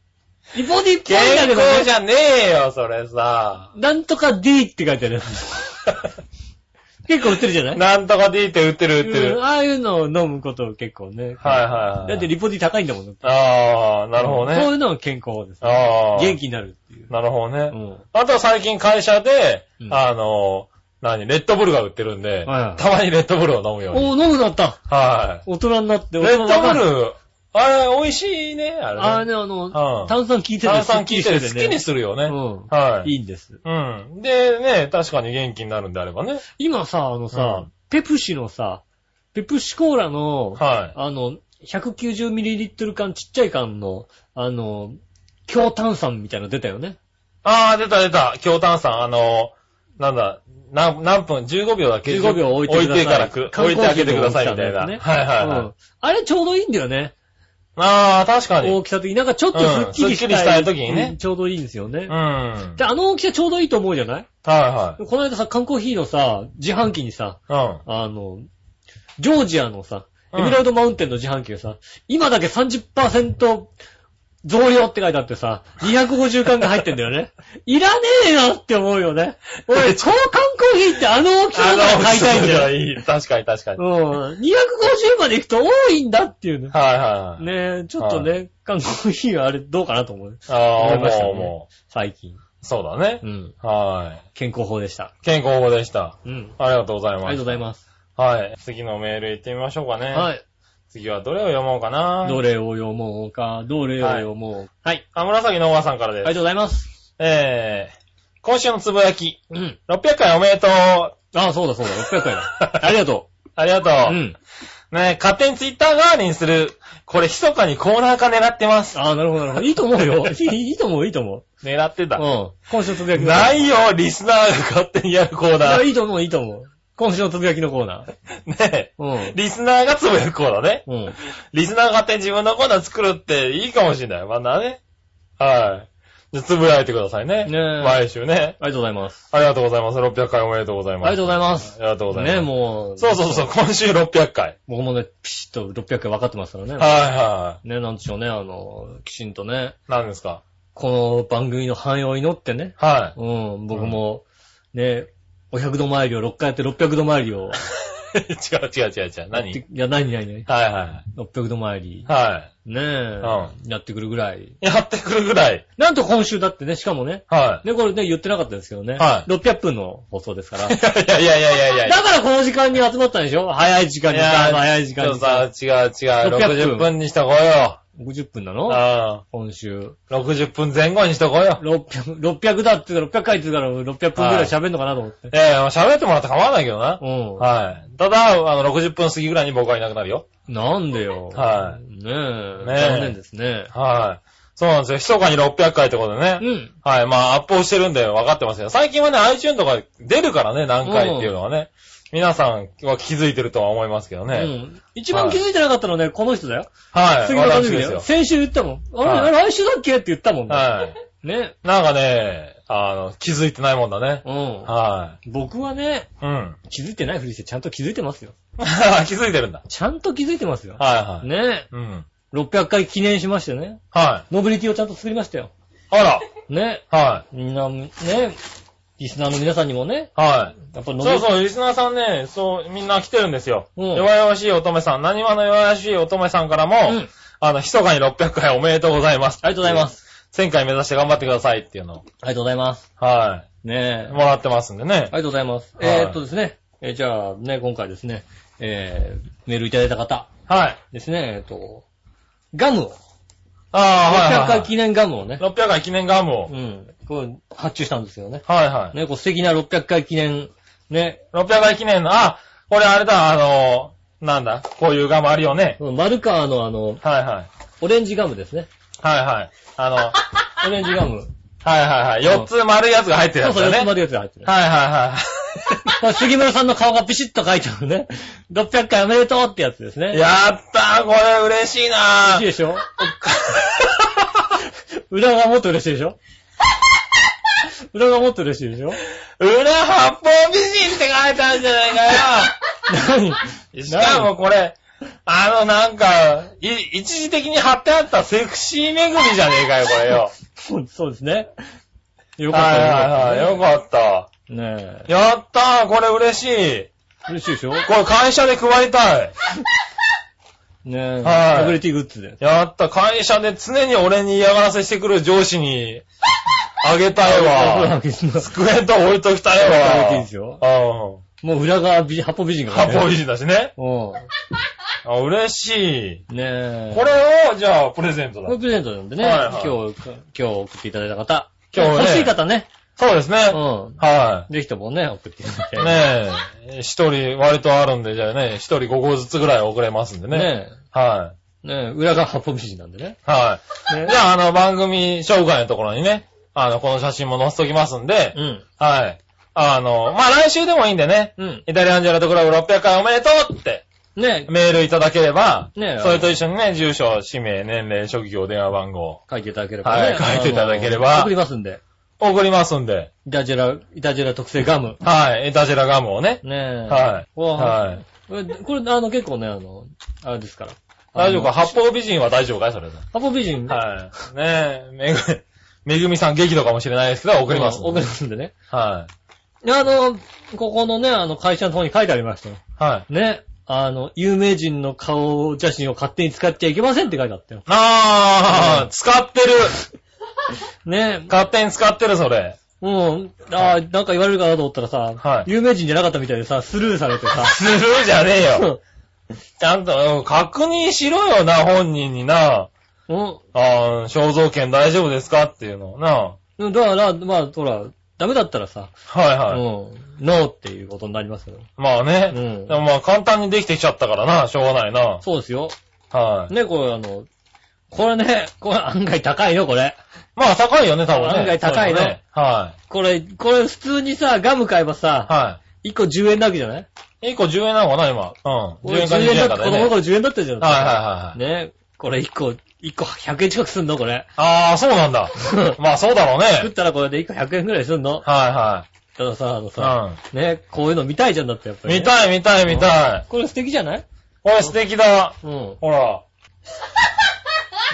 リポディっぽい健んだけどね、康じゃねえよ、それさ。なんとか D って書いてある。結構売ってるじゃない？なんとか D って売ってる売ってる。うんああいうのを飲むことを結構ね。はいはいはい。だってリポディ高いんだもん。ああ、なるほどね。そういうのが健康です。ああ。元気になるっていう。なるほどね。うん。あとは最近会社でう、んあの、何、レッドブルが売ってるんで、たまにレッドブルを飲むように。おー、飲むなった。は大人になって、レッドブル、あれ、美味しいね、あれね。あれね、あの、うん炭酸効いてて炭酸効いてる好きにするよね。うん。はい。いいんです。うん。で、ね、確かに元気になるんであればね。今さ、あのさ、うんペプシのさ、ペプシコーラの、はい。あの、190ml 缶、ちっちゃい缶の、あの、強炭酸みたいなの出たよね。あー、出た出た。強炭酸、あの、なんだ、何何分 ?15 秒だけ？15秒置いてください。からく、置いてあげてくださいみたいな。ね。はいはいはい。うんあれちょうどいいんだよね。あー、確かに。大きさ的に。なんかちょっとすっきりしたい。うんすっきりしたい時にねうんちょうどいいんですよねうん。。はで、あの大きさちょうどいいと思うじゃない？いはこの間さ、缶コーヒーのさ、自販機にさ、い。うん。あの、ジョージアのさ、うんエメラルドマウンテンの自販機がさ、今だけ30%増量って書いてあってさ、250缶が入ってんだよね。いらねえよって思うよね。俺、超缶コーヒーってあの大きさだから買いたいんだよ。いい。確かに確かに。うん。250まで行くと多いんだっていうね。はいはいはい。ねえ、ちょっとね、缶コーヒーはあれどうかなと思う。ああ、思いまし最近。う。そうだねう。ん。は健康法でした。い。健康法でした。うん。ありがとうございます。ありがとうございます。はい。次のメール行ってみましょうかね。。はいい。次はどれを読もうかな。どれを読もうか、どれを読もう。はい。あ、紫のおばさんからです。ありがとうございます。えー、今週のつぶやき、うん。600回おめでとう。あ、そうだそうだ、600回だ。ありがとありがとう。う。うん。ね勝手にツイッター代わりにする。これ、密かにコーナー化狙ってます。あなるほど、なるほど。いいと思うよ。いいいいと思う、いいと思う。狙ってた。うん。今週のつぶやきのないよ、リスナーが勝手にやるコーいや、ナー。いいと思う、いいと思う。今週のつぶやきのコーナー。ねうん。リスナーがつぶやくコーナーね。うん。リスナーが勝手に自分のコーナー作るっていいかもしれない。まだね。はい。じゃあ、つぶやいてくださいね。ねえ毎週ね。ありがとうございます。ありがとうございます。600回おめでとうございます。ありがとうございますありがとうございます。ね、もう。そうそうそう、今週600回。僕もね、ピシッと600回分かってますからね。はいはね、なんでしょうね、あの、きちんとね、い。何ですか？この番組の繁栄を祈ってね。はうん、僕も、ね、お100度参りを6回やって600度参りを。い。違う違う違う違う。何？いや、何何何？はいは ?600 度参りい。。はねえ、やってくるぐらい。い。やってくるぐらい。なんと今週だってね、しかもね、はね、これね、言ってなかったですけどね。はい600分の放送ですから。い。いやいやいやいやいや。だからこの時間に集まったんでしょ？早い時間にさ、早い時間にさ。ちょっとさ、違う違う。600 60分にしとこうよ。60分なの？あ今週。あ。60分前後にしとこうよ。600、600だって言うから600回って言うから600分ぐらい喋んのかなと思って。ええ、喋ってもらって構わないけどな。うん。はい。ただ、あの、60分過ぎぐらいに僕はいなくなるよ。なんでよ。はいねえ。ねえ残念ですね。はい。そうなんですよ。密かに600回ってことでね。うん。はい。まあ、アップをしてるんで分かってますよ。最近はね、iTune とか出るからね、何回っていうのはね。皆さんは気づいてるとは思いますけどね。うん。一番気づいてなかったのはね、この人だよ。はい。杉村和樹ですよ。先週言ったもん。あれ、はれ来週だっけって言ったもんね。はい。ね。なんかね、あの、気づいてないもんだね。うん。は僕はね、い。うん。気づいてないふりしてちゃんと気づいてますよ。気づいてるんだ。ちゃんと気づいてますよ。はいはい。ねうん。600回記念しましてね。はい。ノベリティをちゃんと作りましたよ。あら。ね。はみんな、ね、リスナーの皆さんにもね、い。はい。やっぱノベそうそう、リスナーさんね、そう、みんな来てるんですよ。うん弱々しい乙女さん、何話の弱々しい乙女さんからも、うんあの、密かに600回おめでとうございます。ありがとうございます。1000回目指して頑張ってくださいっていうのを、ありがとうございます。はねい。もらってますんでねあ。りがとうございます。はいえーっとですね、えーじゃあね、今回ですね、えー、メールいただいた方はい。ですね、えーっと、ガムを、ああ、はい600はい、はい。回記念ガムをね、600回記念ガムを。うん、こう発注したんですよね。はいはい。ね、こう素敵な600回記念、ね、600回記念の、あ、これあれだ、あの、なんだ、こういうガムあるよね。丸川のあの、はいはい。オレンジガムですね。はいはい。あの、は いオレンジガム。はいはい。4つ丸いやつが入ってるそうそう、4つ。丸いやつが入ってる。はいはいはい。杉村さんの顔がピシッと書いてあるね。600回おめでとうってやつですね。やったー、これ嬉しいなー。嬉しいでしょ？裏がもっと嬉しいでしょ？裏がもっと嬉しいでしょ？裏八方美人って書いてあるじゃないか何？よ。しかもこれ、あのなんか、い、一時的に貼ってあったセクシーめぐみじゃねえかよ、これよ。そうですね。よかったはいはいはい、よかった。た。ねえ。やったー、これ嬉しい。嬉しいでしょ？これ会社で配りたい。ねえ。はいモビリティグッズで。やった、会社で常に俺に嫌がらせしてくる上司に、あげたいわ。机机と置いときたいあげわ。ていいですようん。もう裏側美、八方美人が書いてある。八方美人だしね。うあ、嬉しい。ん。ねえ。これを、じゃあ、プレゼントだ。プレゼントなんでね。はいはい今日、今日送っていただいた方。今日ね欲しい方ね。そうですね。うん。はぜひともね、送っていただいて。い。ねえ、一人割とあるんで、じゃあね、一人5個ずつぐらい送れますんでね。ねはえ。ねえ、裏が八方美人なんでね。い。はい。ねじゃあ、あの、番組紹介のところにね、あの、この写真も載せときますんで、うん。はい。あの、まあ、来週でもいいんでね、うん。イタリアンジェラートクラブ600回おめでとうってねえ、メールいただければ、ねえそれと一緒にね、住所、氏名、年齢、職業、電話番号、書いていただければね。はい書いていただければ送りますんで。送りますんで、イタジェラ、イタジェラ特製ガム。はい、イタジェラガムをね、ねえ。はい。はい。これ、あの、結構ね、あの、あれですから。大丈夫か？八方美人は大丈夫かい？それで。八方美人。はい。ねえ、めぐ、めぐみさん激怒かもしれないですけど、送りますんで。送りますんでね。はい。であの、ここのね、あの、会社の方に書いてありましたよ。はい。ね。あの、有名人の顔写真を勝手に使っちゃいけませんって書いてあったよ。あー、使ってる。ね。勝手に使ってる、それ。うん。ああ、なんか言われるかなと思ったらさ、はい有名人じゃなかったみたいでさ、スルーされてさ、スルーじゃねえよ。ちゃんと、うん確認しろよな、本人にな。うん。あー、肖像権大丈夫ですかっていうのをな。うんだから、まあ、ほら、ダメだったらさ、はいはい。うん、ノーっていうことになりますよ。まあね。うんでもまあ簡単にできてきちゃったからな、しょうがないな。そうですよ。はい。ね、これあの、これね、これ案外高いよ、これ。まあ高いよね、多分ね。案外高いねそうね。はこれ、これ普通にさ、ガム買えばい。さ、は1個10円なわけじゃない？い。1個10円なのかな、今。うん。10円か20 10円だ円って、かでね。子供の頃10円だったじゃん。はいはいはいはい。ね、これ1個、1個100円近くすんの、これ。ああ、そうなんだ。まあそうだろう作っね。たらこれで1個100円ぐらいすんの。はたださ、あのいはさ、ね、こういうの見たいじゃんだって、やっぱい。り、見たい見たい見たい。これ素敵じゃない？これ素敵だ。うん。ほら。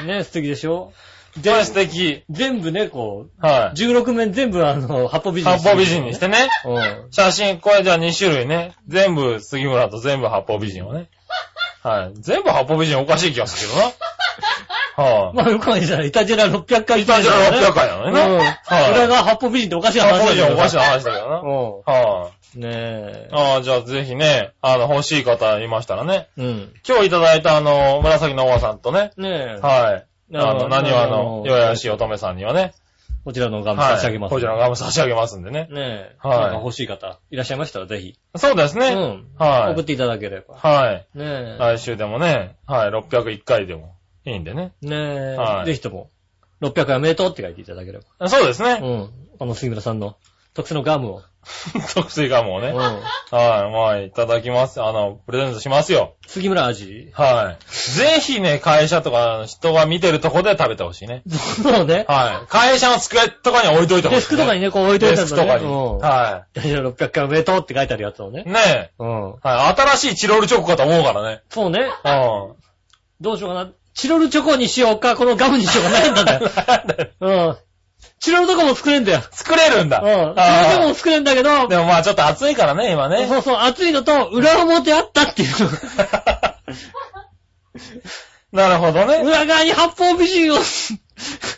ね、素敵でしょ？これ素敵。全部ね、こう、はい。16面全部あの、八方美人。八方美人にしてね。うん。写真、これじゃあ2種類ね。全部杉村と全部八方美人をね。はい。全部八方美人おかしい気がするけどな。はい。まあ、よくないじゃない。イタジェラ600回イタジェラ600回なのになうん。はい裏側八方美人っておかしい話八方美人おかしいな。話だけどな。はい。うん。ねえ。ああ、じゃあぜひね、あの、欲しい方いましたらね。うん。今日いただいたあの、紫のおばさんとね。ねえ。はい。あの、何話あのの、よやしい乙女さんにはね。こちらのガムはい。差し上げます。こちらのガム差し上げますんでね。ねえ。はいなんか欲しい方、いらっしゃいましたらぜひ。そうですね。うん。はい。送っていただければ。はい。ねえ。来週でもね、はい、601回でもいいんでね。ねえ。はいぜひとも、600回おめでとうって書いていただければ。そうですね。うん。あの、杉村さんの特製のガムを。特製ガムをね。うん。はい、まあ、いただきます。あの、プレゼントしますよ。杉村味。はい。ぜひね、会社とか人が見てるとこで食べてほしいね。そうね。はい。会社の机とかに置いといてほしい、デスクとかにね、こう置いといたんだね。デスクとかに。うん。は大丈夫600回おめでとうって書いてあるやつをねい。。ねえ。うん。はい。新しいチロルチョコかと思うからね。そうね。うん。どうしようかな。チロルチョコにしようか、このガムにしようか悩んだんだよ。うん。チロルとかも作れんだよ。作れるんだ。うん。チロルとかあも作れんだけど、ーでもまあちょっと暑いからね、今ね。そうそう、熱いのと、裏表あったっていう。なるほどね。裏側に八方美人を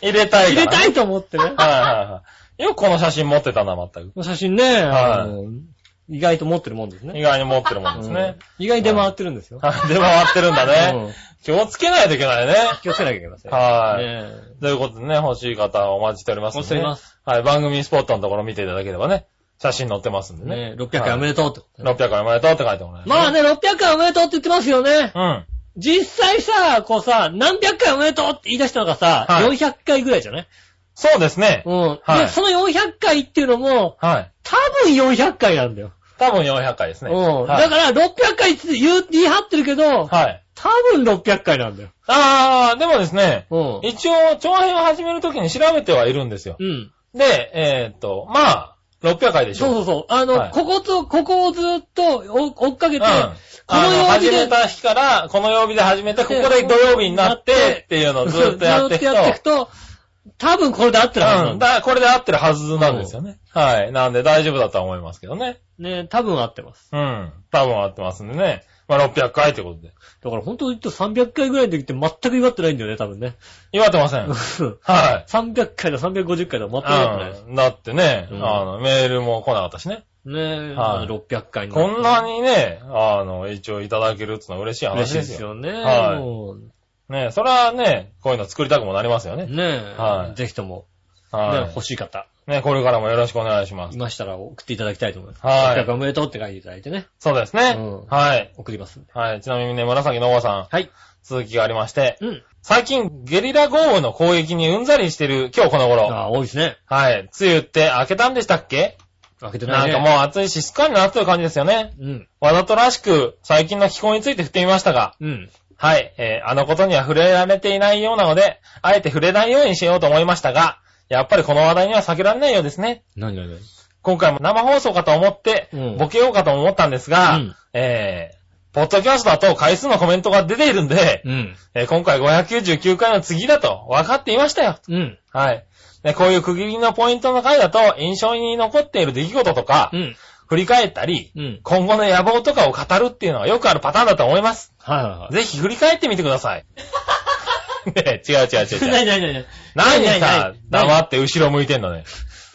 入れたいね。入れたいと思ってね。はいはいはい。よくこの写真持ってたな、全く。この写真ね、はい意外と持ってるもんですね。意外に持ってるもんですね。うん意外に出回ってるんですよ。はい。出回ってるんだね。気をつけないといけないね。気をつけなきゃいけません。はい。ねということでね、欲しい方お待ちしております待ちしております。はい。番組スポットのところ見ていただければね、写真載ってますんでね。ね600回おめでとうってことね。600回おめでとうって書いてもらえる、まあ。ね、600回おめでとうって言ってますよね。うん。実際さ、こうさ、何百回おめでとうって言い出したのがさ、はい400回ぐらいじゃない？そうですね。うん。はいで、その400回っていうのも、はい。多分400回なんだよ。多分400回ですね。うん。はいだから600回って言う言い張ってるけど、はい。多分600回なんだよ。あー、でもですね、うん。一応、長編を始めるときに調べてはいるんですよ。うん。で、えーっと、まあ、600回でしょ。そうそうそう。あの、はいここと、ここをずっと追追っかけて、うん。このあの、曜日で、始めた日から、この曜日で始めて、ここで土曜日になって、っていうのをずっとやっていくと、ずっとやっていくと、多分これで合ってるはずなうんん。だ。だこれで合ってるはずなんですよね。はい。なんで大丈夫だとは思いますけどね。ね、多分合ってます。うん。多分合ってますんでね。まあ、600回ってことで。だから本当に言うと300回ぐらいの時って全く祝ってないんだよね、多分ね。祝ってません。はい。300回だ、350回だ、全く祝ってないです。うん。だってね、うんあの、メールも来なかったしね。ねえ、はい600回にこんなににね、あの、一応いただけるってのは嬉しい嬉しいですすよ。よね。はいもうねそれはね、こういうの作りたくもなりますよね。ねえ、はいぜひとも、ね、は欲しい方、い。ね、これからもよろしくお願いしますい。ましたら送っていただきたいと思います。はい600おめでとうって書いていただいてね、そうですね。うんはい。送りますんで。はい。ちなみにね、紫のおばさん、はい。続きがありまして、うん。最近ゲリラ豪雨の攻撃にうんざりしてる今日この頃。ああ、多いですね。はい。梅雨って明けたんでしたっけ？開けてなね。ないんかもう暑いし、すっかり夏という感じですよね。うん。わざとらしく最近の気候について振ってみましたが、うん。はい。えーあのことには触れられていないようなので、あえて触れないようにしようと思いましたが、やっぱりこの話題には避けられないようですね。何何何？今回も生放送かと思ってうん、ボケようかと思ったんですが、うんえー、ポッドキャストだと回数のコメントが出ているんで、うん。えー今回599回の次だと分かっていましたよ。うん。はい。でこういう区切りのポイントの回だと、印象に残っている出来事とか、うん。振り返ったり、うん。今後の野望とかを語るっていうのはよくあるパターンだと思います。はいはいはい。ぜひ振り返ってみてください。ねえ、違う違う違う違う。何何何何何さ、何黙って後ろ向いてんのね。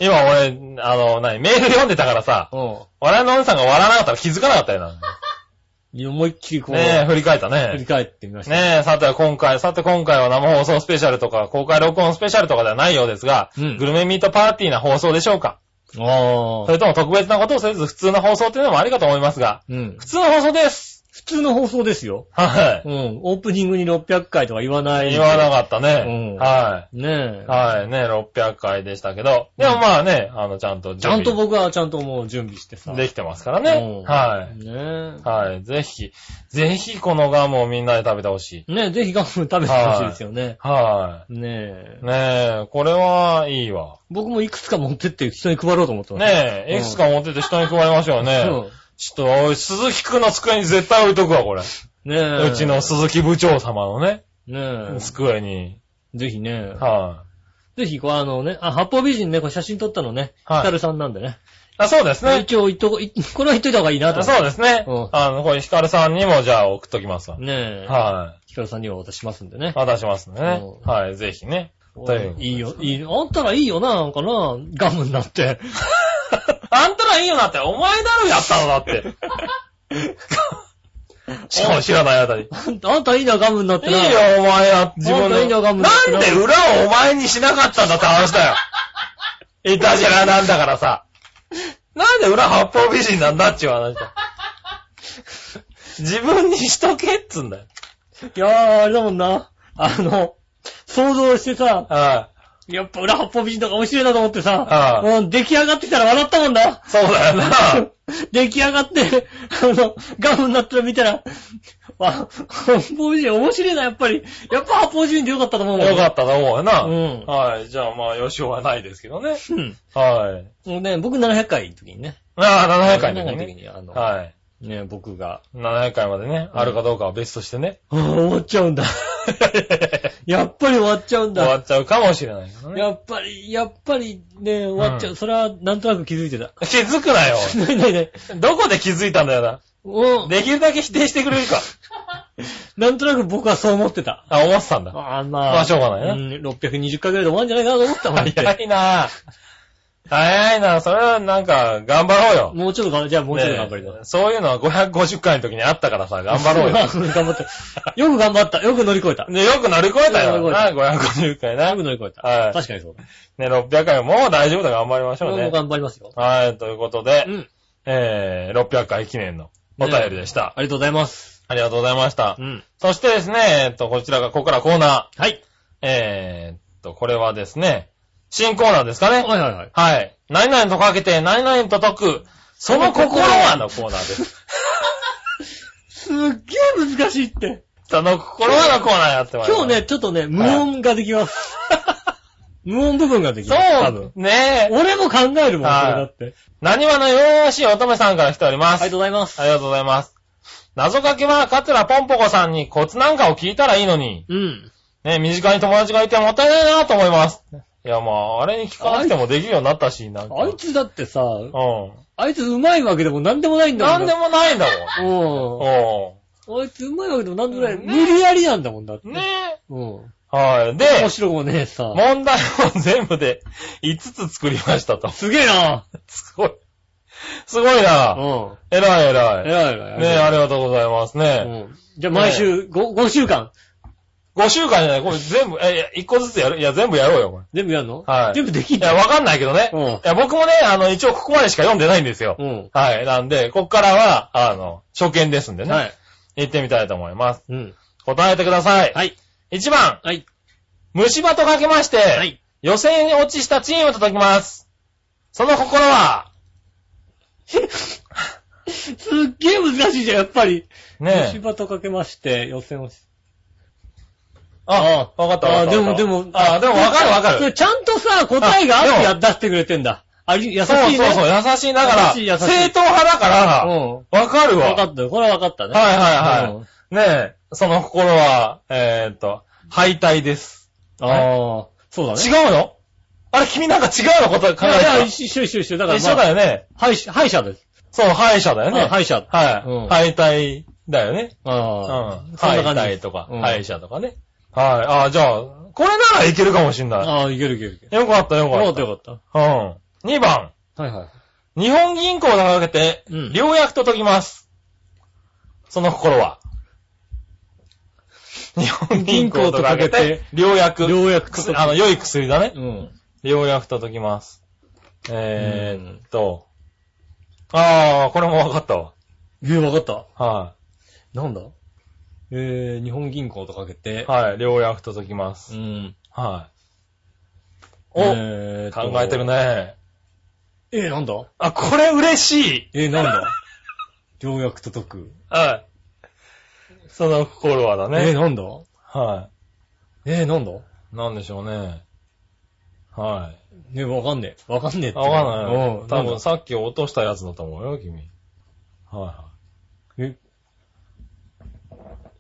今俺、あの、何、メール読んでたからさ、うん。笑いのお姉さんが笑わなかったら気づかなかったよな。思いっきりこう、ねえ、振り返った振りね。返ってみました。ねえ、さて今回、さて今回は生放送スペシャルとか、公開録音スペシャルとかではないようですが、うんグルメミートパーティーな放送でしょうかあそあ。れとも特別なことをせず普通の放送っていうのもありかと思いますが、うん。普通の放送です。普通の放送ですよ。はうん。オープニングに600回とか言わない。い。言わなかったうねん。はねえ。い。はい。ね、600回でしたけど、でもまあね、あの、ちゃんとちゃんと僕はちゃんともう準備してさ。できてますからね。はい。い。ねはい。ぜひ、ぜひこのガムをみんなで食べてほしい。え。ねえ、ぜひガム食べてほしいですよね。はねえい。。ねえ、これはいいわ。僕もいくつか持ってって人に配ろうと思ってます。ねえ、いくつか持ってって人に配りましょうね。うんちょっと、おい、鈴木くんの机に絶対置いとくわ、これ。ねえ。うちの鈴木部長様のね、ねえ。机に。ぜひね。はぜひ、こうあのね、あ、八方美人ね、これ写真撮ったのね、はいヒカルさんなんでね。い。あ、そうですね。一応言っとこ、い これは言っといた方がいいなと。そうですねうん。あの、これヒカルさんにもじゃあ送っときますわ。ねえ。はヒカルさんには渡しますんでねい。。渡しますね。うんはい、ぜひね。といういいよ、いいよ。あんたらいいよな、なんかな、ガムになって。あんたらいいよなって、お前だろやったのだって。しかも知らないあたり。いあんた、あんたいいな、ガムになっていな。よ、お前や、自分あんたいいなガムなんなで裏をお前にしなかったんだって話だよ。いたじらなんだからさ。なんで裏八方美人なんだっちゅう話だ。自分にしとけっつんだよ。いやー、あれだもんな。あの、想像してさ、はやっぱ裏八方美人とか面白いなと思ってさ、う出来上がってきたら笑ったもんな。い。そうだよな。出来上がって、あの、ガムになったら見たら、あ、八方美人面白いな、やっぱり。やっぱ八方美人でよかったと思う。よかったと思うよな。うんはい。じゃあまあ、よしようはないですけどね。うん。はい。もうね、僕700回の時にね。ああ、700回700の時ね。回の時に、あの、はい。ね、僕が、700回までね、あるかどうかは別としてね。あー終わっちゃうんだ。やっぱり終わっちゃうんだ。終わっちゃうかもしれないね。やっぱり、やっぱりね、終わっちゃう。うんそれは、なんとなく気づいてた。気づくなよ。ないないない。どこで気づいたんだよな。うん。できるだけ否定してくれるか。なんとなく僕はそう思ってた。あ、思ってたんだ。ああ、まあ。まあしょうがないねうん、620回ぐらいで終わるんじゃないかなと思ったもん。早いな早いなそれはなんか、頑張ろうよ。もうちょっと頑張り、じゃあもうちょっと頑張りだね。そういうのは550回の時にあったからさ、頑張ろうよ。頑張った。よく頑張った。よく乗り越えた。で、よく乗り越えたよ。な、550回な。よくね、乗り越えた。はい確かにそうだ。600回もう大丈夫だ、頑張りましょうもうね。頑張りますよ。はい、ということでう、ん。えー、600回記念のお便りでした。ありがとうございます。ありがとうございました。うん。そしてですね、えっと、こちらが、ここからコーナー。はい。えーっと、これはですね、新コーナーですかね。はいはいはい。はい。何々とかけて、何々と解く、その心はのコーナーです。すっげえ難しいって。その心はのコーナーやってまいります今日ね、ちょっとね、無音ができます。無音部分ができます。多そ分う、。ねえ。俺も考えるもん、はいそれだって。何話のよろしい乙女さんから来ております。ありがとうございます。ありがとうございます。謎かけは、カツラポンポコさんにコツなんかを聞いたらいいのに、うん。ね、身近に友達がいてもったいないなと思います。いや、まあ、あれに聞かなくてもできるようになったし、なんか。あいつだってさ、うあいつうまいわけでもなんでもないんん。だもん。なんでもないんだも。もん。うん。あいつうまいわけでもなんでもない。ね無理やりなんだもんだって。うん。ねうん。え。はい。で、面白くもねえさ。問題を全部で5つ作りましたと。すげえな。すごい。すごいうな。ん。偉い偉い。偉い偉い。ねえ、ありがとうございますうね。ん。じゃあ毎週、5、5週間。5週間じゃない、これ全部、え、いや、1個ずつやるいや、全部やろうよ、これ。全部やんの？はい全部できんいや、わかんないけどね。うんいや、僕もね、あの、一応ここまでしか読んでないんですよ。うん。はい。なんで、こっからは、あの、初見ですんでね。はい。行ってみたいと思います。うん。答えてください。はい。1番、はい。虫歯とかけまして、はい。予選に落ちしたチームと解きます。その心は、すっげえ難しいじゃん、やっぱり。ね虫歯とかけまして、予選をし。あ、わかったわかった。あでも、でも、あ、でもわかるわかる。ちゃんとさ、答えがあってや出してくれてんだ。あり、優しいね。そうそうそう、優しいながら、正統派だから、うん。わかるわ。わかったよ。これはわかったね。はいはいはい。うんねえ、その心は、えーっと、敗退です。ああ、そうだね。違うの？あれ、君なんか違うの？こと考えいやいや、て一緒一緒一緒。だかた。ら、一緒だよね。敗者、敗者です。そう、敗者だよね。うん敗者。はい、うん敗退だよね。うあん。あ、そんな敗感じ。退とか、うん敗者とかね。はい。ああ、じゃあ、これならいけるかもしんない。ああ、いけるいけるいける。よかったよよかっかったた。よかっうん。2番。た。はいはい。日本銀行とかけて、うん良薬と解きます。その心は。日本銀行とかけて、良薬。良薬と薬あの、良い薬だね。うん。良薬と解きます。えーっと。あー、これもわかったわ。え、わかった。はなんだえー、日本銀行とかけてい。、はい、良薬と解きますう。ん。はい。お、えーと考えてる。ね。えー、なんだ？あ、これ嬉しい。えー、なんだ？良薬と解く。はい。その心はだね。えー、なんだ？はえー、なんだ？い。なんでしょうね。はい。ね、わかんねえ。わかんねえって。あわかんない。うん。多分さっき落としたやつだと思うよ、君。はいはえ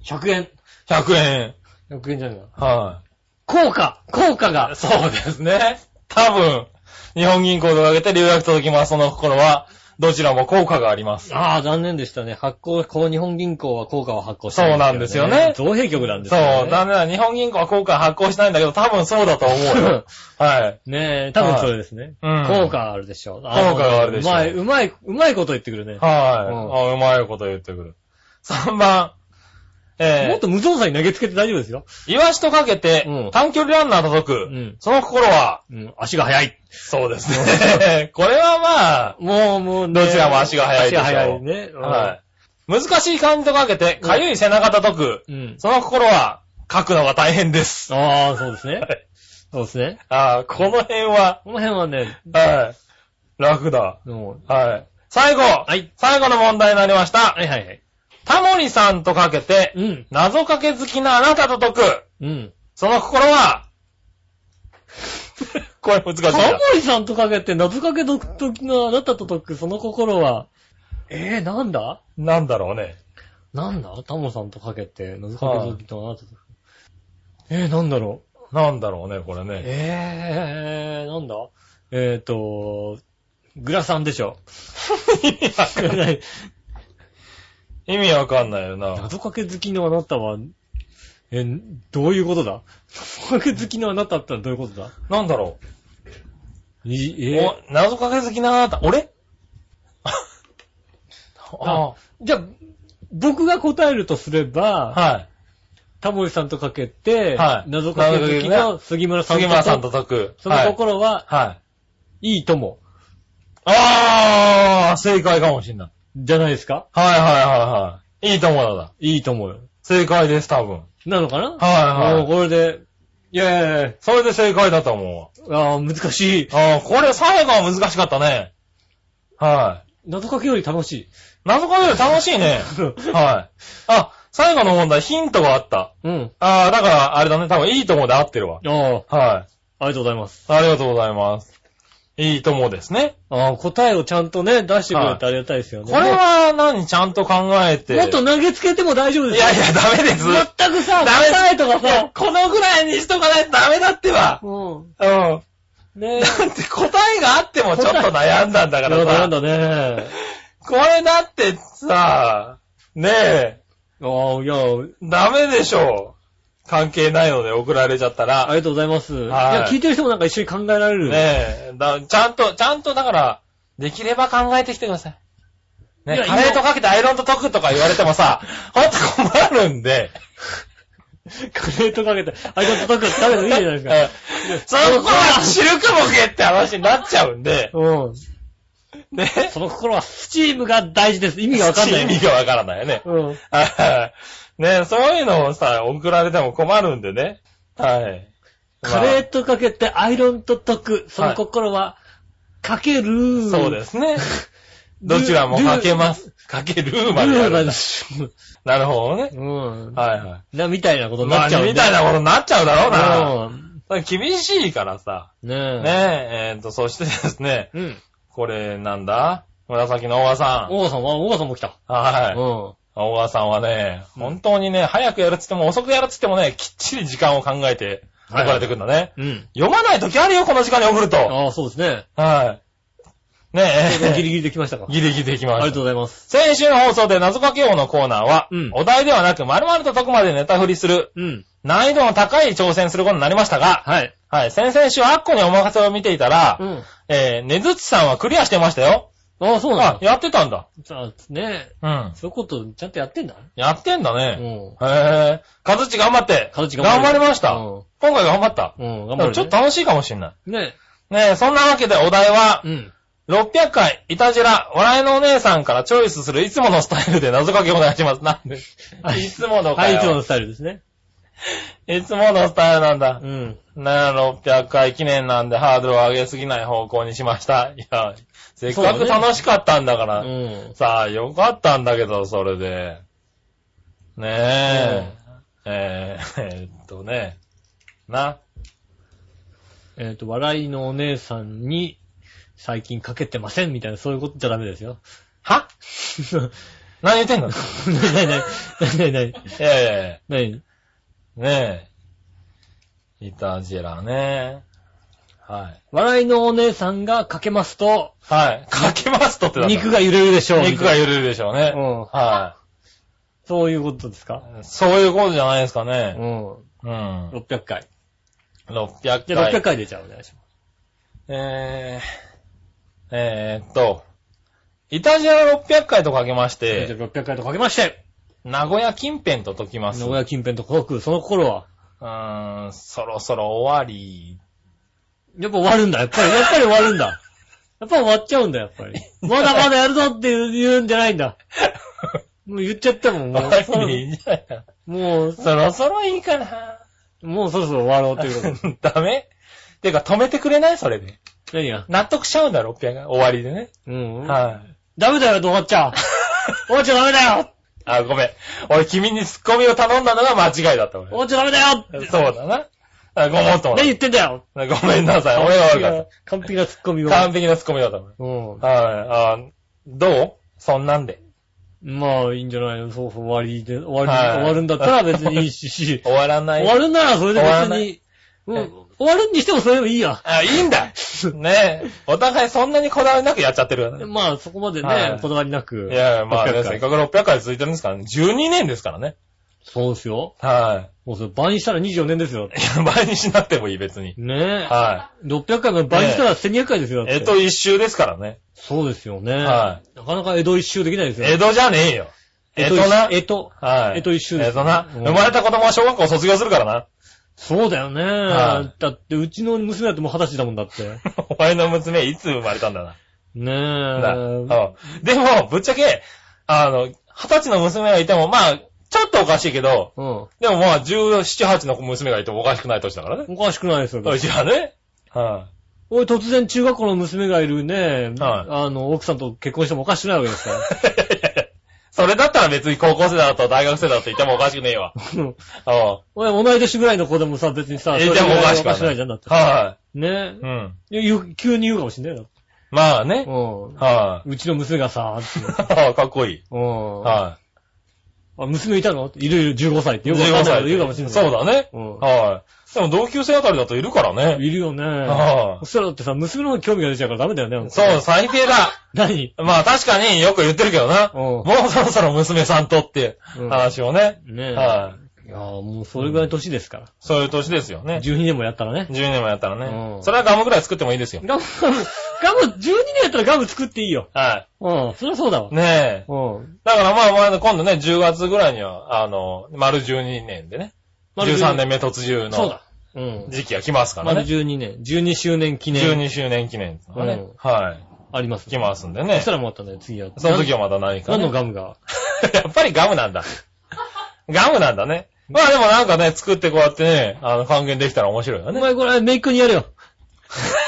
?100 円。い。100円。100円じゃねえか。は効果効果がい。そうですね。多分、日本銀行とかけて留学届きます。その心は、どちらも効果があります。ああ、残念でしたね。発行、こう日本銀行は効果を発行してそうなんですよね造幣局なんですそう、よね。なんでだ、日本銀行は効果発行しないんだけど、多分そうだと思うよ。はい。ねえ、多分それですね。うん効果あるでしょう。効果があるでしょううまい、うまい、うまいこと言ってくるね。はい。うんあ、うまいこと言ってくる。3番、えー、もっと無造作に投げつけて大丈夫ですよ。イワシとかけてうん、短距離ランナー届く。んその心は、うん、足が速い。そうですね。これはまあ、もう、もうね、どちらも足が速いでしょう足が速いね。うんはい。難しい漢字とかけて、かゆい背中叩く。うん。その心は、書くのが大変です。ああ、そうですねは。いそうですね。ああ、この辺は、この辺はね、はい。楽だ。もう、はい。最後はい。最後の問題になりました。はいはいはい。タモリさんとかけて、うん。謎かけ好きなあなたと解く。うん。その心は、これ難しいタモな。リさんとかけて謎かけ独特のあなたと解くその心は、えー、なんだ？なんだろうね。なんだ？タモさんとかけて謎かけ独特のあなたと解く。えー、なんだろう？なんだろうね、これね。えー、なんだ？えーと、グラさんでしょ。意味わかんないよな。謎かけ好きのあなたは、え、どういうことだ？謎かけ好きのあなたってのはどういうことだ？なんだろいう。え？お、謎かけ好きなあなた。俺？あじゃあ、僕が答えるとすれば、はい。タモリさんとかけて、はい謎かけ好きの杉村さんと杉村さんと解く。その心は、はい。はい。いいとも、あー、正解かもしんない。じゃないですか？はいはいはいいと思うのだ。いいと思うよ。正解です、多分。なのかな？はいはいもうこれで、いやいやいそれで正解だと思うや、あー難しい。わ。ああ、これ最後は難しかったね。はい。謎かけより楽しい。謎かけより楽しいね。はい。あ、最後の問題ヒントがあった。うん。ああ、だから、あれだね、多分いいともで合ってるわ。ああ、はい。ありがとうございます。ありがとうございます。いいともですね。ああ、答えをちゃんとね、出してくれてありがたいですよね。これは何ちゃんと考えて。もっと投げつけても大丈夫ですよ。いやいや、ダメです。全くさ、ダメ答えとかさ、このぐらいにしとかないとダメだってば。うん。うん。ねえ。だって答えがあってもちょっと悩んだんだからさ。なんだね。これだってさ、ねえ、ああ、いや、ダメでしょ。関係ないので送られちゃったあら。りがとうございます。いはいや、聞いてる人もなんか一緒に考えられる。ねえ、だちゃんと、ちゃんとだから、できれば考えてきてください。ねいやカレーとかけてアイロンと溶くとか言われてもさ、ほんと困るんで。カレーとかけて、あれだと食べてもいいじゃないですか。その子は知るかもけって話になっちゃうんで、うん。ね。その心はスチームが大事です。意味がわかんない。意味がわからないよね。うん。は いねそういうのをさ、送られても困るんでね。はい。カレーとかけてアイロンと溶く。その心は、かける。。そうですすね。どちらもかけます。かけるまでやる。なるほどね。うん。はいはい。な、みたいなことにまあなっちゃう。みたいなことになっちゃうだろうな。うん。厳しいからさ。ねねえ。え、えっと、そしてですね、うん。これなんだ？紫の小川さん。大川さんは、大川さんも来た。はい。うん。小川さんはね、うん本当にね、早くやるっつっても遅くやるっつってもね、きっちり時間を考えて送られてくるんだね。うん。読まない時あるよ、この時間に送ると。ああ、そうですね。はい。ねえ。ギリギリできましたか。ギリギリできました。ありがとうございます。先週の放送で謎かけ王のコーナーは、うんお題ではなく丸々と解くまでネタ振りする、うん。難易度の高い挑戦することになりましたが、はい。はい、先々週アッコにお任せを見ていたら、うん。えー、ねずっちさんはクリアしてましたよ。ああ、そうなんあ、だ。やってたんだ。さあ、ねうん。そういうこと、ちゃんとやってんだ？やってんだうね。ん。へぇー。かずっち頑張って。かずっち頑頑張る張りました。うん今回頑張った。うん、頑張る、ね。ちょっと楽しいかもしんない。ねねえ、そんなわけでお題は、うん。600回、いたじら、笑いのお姉さんからチョイスするいつものスタイルで謎かけお願いします。なんで？はいいつものかはい、よいつものスタイルですね。いつものスタイルなんだう。ん。ねえ、600回記念なんでハードルを上げすぎない方向にしました。いや、せっかく楽しかったんだから。うん。さあ、よかったんだけど、それで。ねえ。えー、えーっとね。な。えっ、と、笑いのお姉さんに最近かけてませんみたいな、そういうことじゃダメですよ。は？何言ってんの？いなになになになにやいやいや。なにねえ。イタジェラね。はい。笑いのお姉さんがかけますと、はい。かけますとって肉が揺れるでしょう。肉が揺れるでしょうね。うんはそういうことですか？い。そういうことじゃないですかうね。ん。うん。600回。600回。じゃあ600回でじゃあお願いします。えー、えーっと、イタジェラ600回とかけましじゃあて、600回とかけまして、名古屋近辺と解きます。名古屋近辺と届く、その頃は、うーん、そろそろ終わり。やっぱ終わるんだ。やっぱり、やっぱり終わるんだ。やっぱ終わっちゃうんだ、やっぱり。まだまだやるぞって言うんじゃないんだ。もう言っちゃったもん、もう。終わりでいいんじゃないかもう、そろそろいいかな。もうそろそろ終わろうっていうこと。ダメ？てか止めてくれない？それで。何が？納得しちゃうんだ、600回。終わりでね。うん。はい。ダメだよ、終わっちゃう？終わっちゃダメだよあ、ごめん。俺君にツッコミを頼んだのが間違いだった、終わっちゃダメだよ俺。そうだな。あごもっとも何言ってんだよごめんなさい。俺が悪かっ完璧なツッコミを。た。完璧なツッコミだった。はい。うん。あどう？そんなんで。まあ、いいんじゃないのそうそう、終わりで、終わり、はい終わるんだったら別にいいし、終わらない。終わるんならそれで終わらない別に、うん、終わるにしてもそれでもいいや。あ、いいんだねえ。お互いそんなにこだわりなくやっちゃってるよね。まあ、そこまでねはい、こだわりなく。いやいや、まあね、600回せっかく600回続いてるんですからね。12年ですからね。そうですよ。はもうそれ倍にしたら24年ですよ。い。いや、倍にしなくてもいい、別に。ねえ。は600回も倍にしたら1200回ですよ。い。だってえと一周ですからね。そうですよね。はなかなか江戸一周できないですよ。江戸じゃねえよ。江戸江戸な。江戸。はい。江戸一周です江戸な。うん生まれた子供は小学校卒業するからな。そうだよね。はいだって、うちの娘だってもう二十歳だもんだって。お前の娘いつ生まれたんだな。ねだえ。うんでも、ぶっちゃけ、あの、二二十歳の娘がいても、まあ、ちょっとおかしいけど、うん。でもまあ、17、8の娘がいてもおかしくない年だからね。おかしくないですよ。うちはね。はおい、突然中学校の娘がいるね、はいあの、奥さんと結婚してもおかしくないわけですから。い。それだったら別に高校生だと大学生だと言ってもおかしくねえわ。う んうん。おい、同い年ぐらいの子でもさ、別にさ、えそれでもおかしくおかしくないじゃん、だって。はねい。うん。急に言うかもしんないよ。まあね。うん。はうちの娘がさ、ってい。かっこいい。うん。はあ、娘いたの？いるいる、15歳ってい。よくわかんないけ15歳ど言うかもしんない。そうだね。うんはい。でも同級生あたりだといるからね。いるよね。はいそしたらだってさ、娘の方に興味が出ちゃうからダメだよね。そう、最低だ。何？まあ確かによく言ってるけどな。うんもうそろそろ娘さんとってうん話をね。ねえ。はいやーもうそれぐらいの年ですから。そういう年ですよね。12年もやったらね。10年もやったらねう。んそれはガムぐらい作ってもいいですよ。ガム、ガム、ガム、12年やったらガム作っていいよ。はうん、そりゃそうだわい。。ねえ。うん。だからまあまあ、今度ね、10月ぐらいには、あの、丸12年でね。丸12 13年目突入のそうだ。うん。時期が来ますから丸ね。12年、12周年記念。12周年記念がねうん。はあります。い。来ますんでそねし。たらまたね、次は。その時はまた何か何ね。のガムが？やっぱりガムなんだ。ガムなんだね。まあでもなんかね、作ってこうやってね、あの、還元できたら面白いよね。お前これ、メイクにやれよ。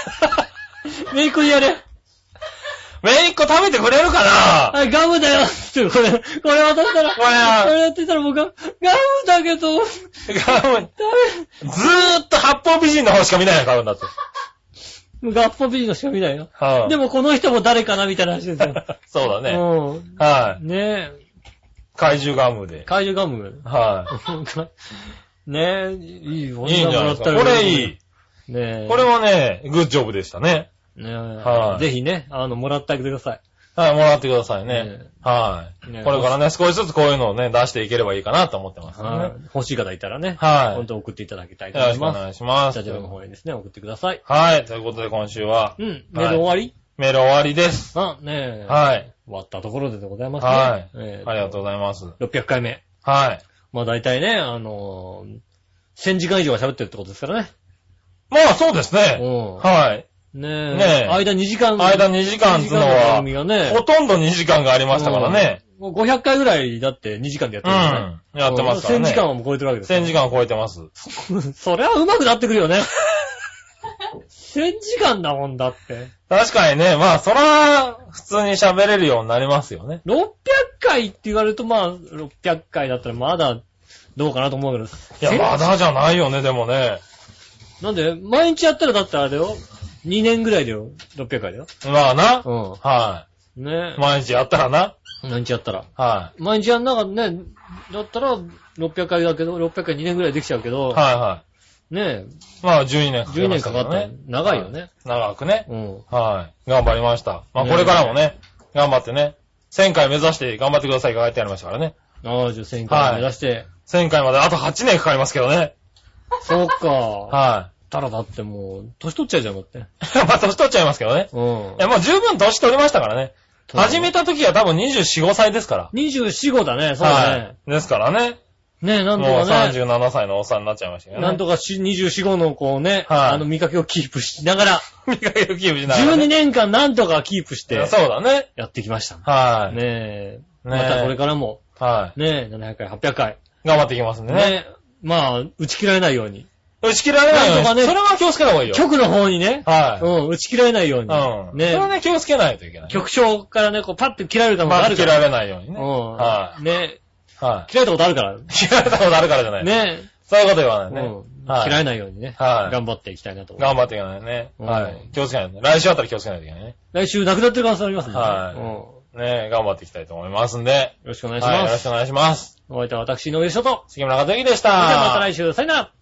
メイクにやれ。めいっ子食べてくれるかなはい、ガムだよって、これ、これ渡したら、これこれやってたら僕は、ガムだけど、ガム、ずーっと八方美人の方しか見ないよ、買うんだって。ガッポビリのしか見ないよ。はい。でもこの人も誰かなみたいな話ですよ。そうだね。うん。はい。ねえ、怪獣ガムで。怪獣ガム？はねえ、いいよ。い。いいんじゃないですか？これいい。。ねえ。これはね、グッジョブでしたね。ねえ、はいぜひね、あの、もらってあげてください。はい、もらってくださいねね。はい。ねこれからね、少しずつこういうのをね、出していければいいかなと思ってますはいね。欲しい方いたらね、はい本当送っていただきたいとよ思います。ろしくお願いします。スタジオの方にですね、送ってください。はい、ということで今週は、うん、メール終わり、メール終わりです。あ、ねえ。はい。終わったところででございますね。はい。えありがとうございます。600回目。はい。まあ大体ね、あのー、1000時間以上は喋ってるってことですからね。まあ、そうですね。うん。はい。ねえ。ねえ間2時間。間2時間っつうの2時間の番は。ほとんど2時間がありましたからね。うん。もう500回ぐらいだって2時間でやってるからね。うんやってますからね1000時間はもう超えてるわけです1000時間を超えてます。そりゃ上手くなってくるよね。1000時間だもんだって。確かにね、まあ、そら、普通に喋れるようになりますよね。600回って言われるとまあ、600回だったらまだどうかなと思うけど。いや、まだじゃないよね、でもね。なんで、毎日やったらだってあれだよ。2年ぐらいだよ。600回だよ。まあな。うはん。ねい。毎日やったらな。毎日やったら。は毎日やんなかったね。だったら、600回だけど、600回2年ぐらいできちゃうけど、い。はいはねい。まあ、12年かかり12ましたけど年かかった。長いよね。長くね。うん。はい。頑張りました。まあ、ねこれからもね、頑張ってね。1000回目指して頑張ってくださいが書いてありましたからね。ああ、じゃあ1000回目指して。1000回まであと8年かかりますけどね。そうか。はたらだってもう、年取っちゃうじゃん、だって。い。まあ、年取っちゃいますけどね。うんい。や、もう十分年取りましたからね。始めた時は多分24、5歳ですから。24、5だね、そうだはね。い。ですからね。ねえ、なんともうかね。37歳のおっさんになっちゃいましたけどね。なんとかし24、5のこうね、はいあの見かけをキープしながら、見かけをキープしながらね。12年間なんとかキープして、そうだね。やってきました。はい。ねえ。ねえまたこれからも、はい。ねえ、700回、800回。頑張っていきますんでね。ねえ。まあ、打ち切られないように。打ち切られないように。なんとかねそれは気をつけた方がいいよ。局の方にね、はい。うん、打ち切られないように。うん。ねそれはね、気をつけないといけない。局長からね、こう、パッて切られる可能性まあ、あるから。切られないようにね。うん。はねい。は切られたことあるから。い。切られたことあるからじゃない。ねそういうこと言わないね。うん。はい切られないようにね。はい頑張っていきたいなと。頑張っていかないとね。うんはい。気をつけない。来週あたり気をつけないといけないね。来週なくなってる可能性ありますね。はいね頑張っていきたいと思いますんで。ろしくお願いします。ろしくお願いします。お相手は私、井上翔と。杉村和之でした。それではまた来週、さよなら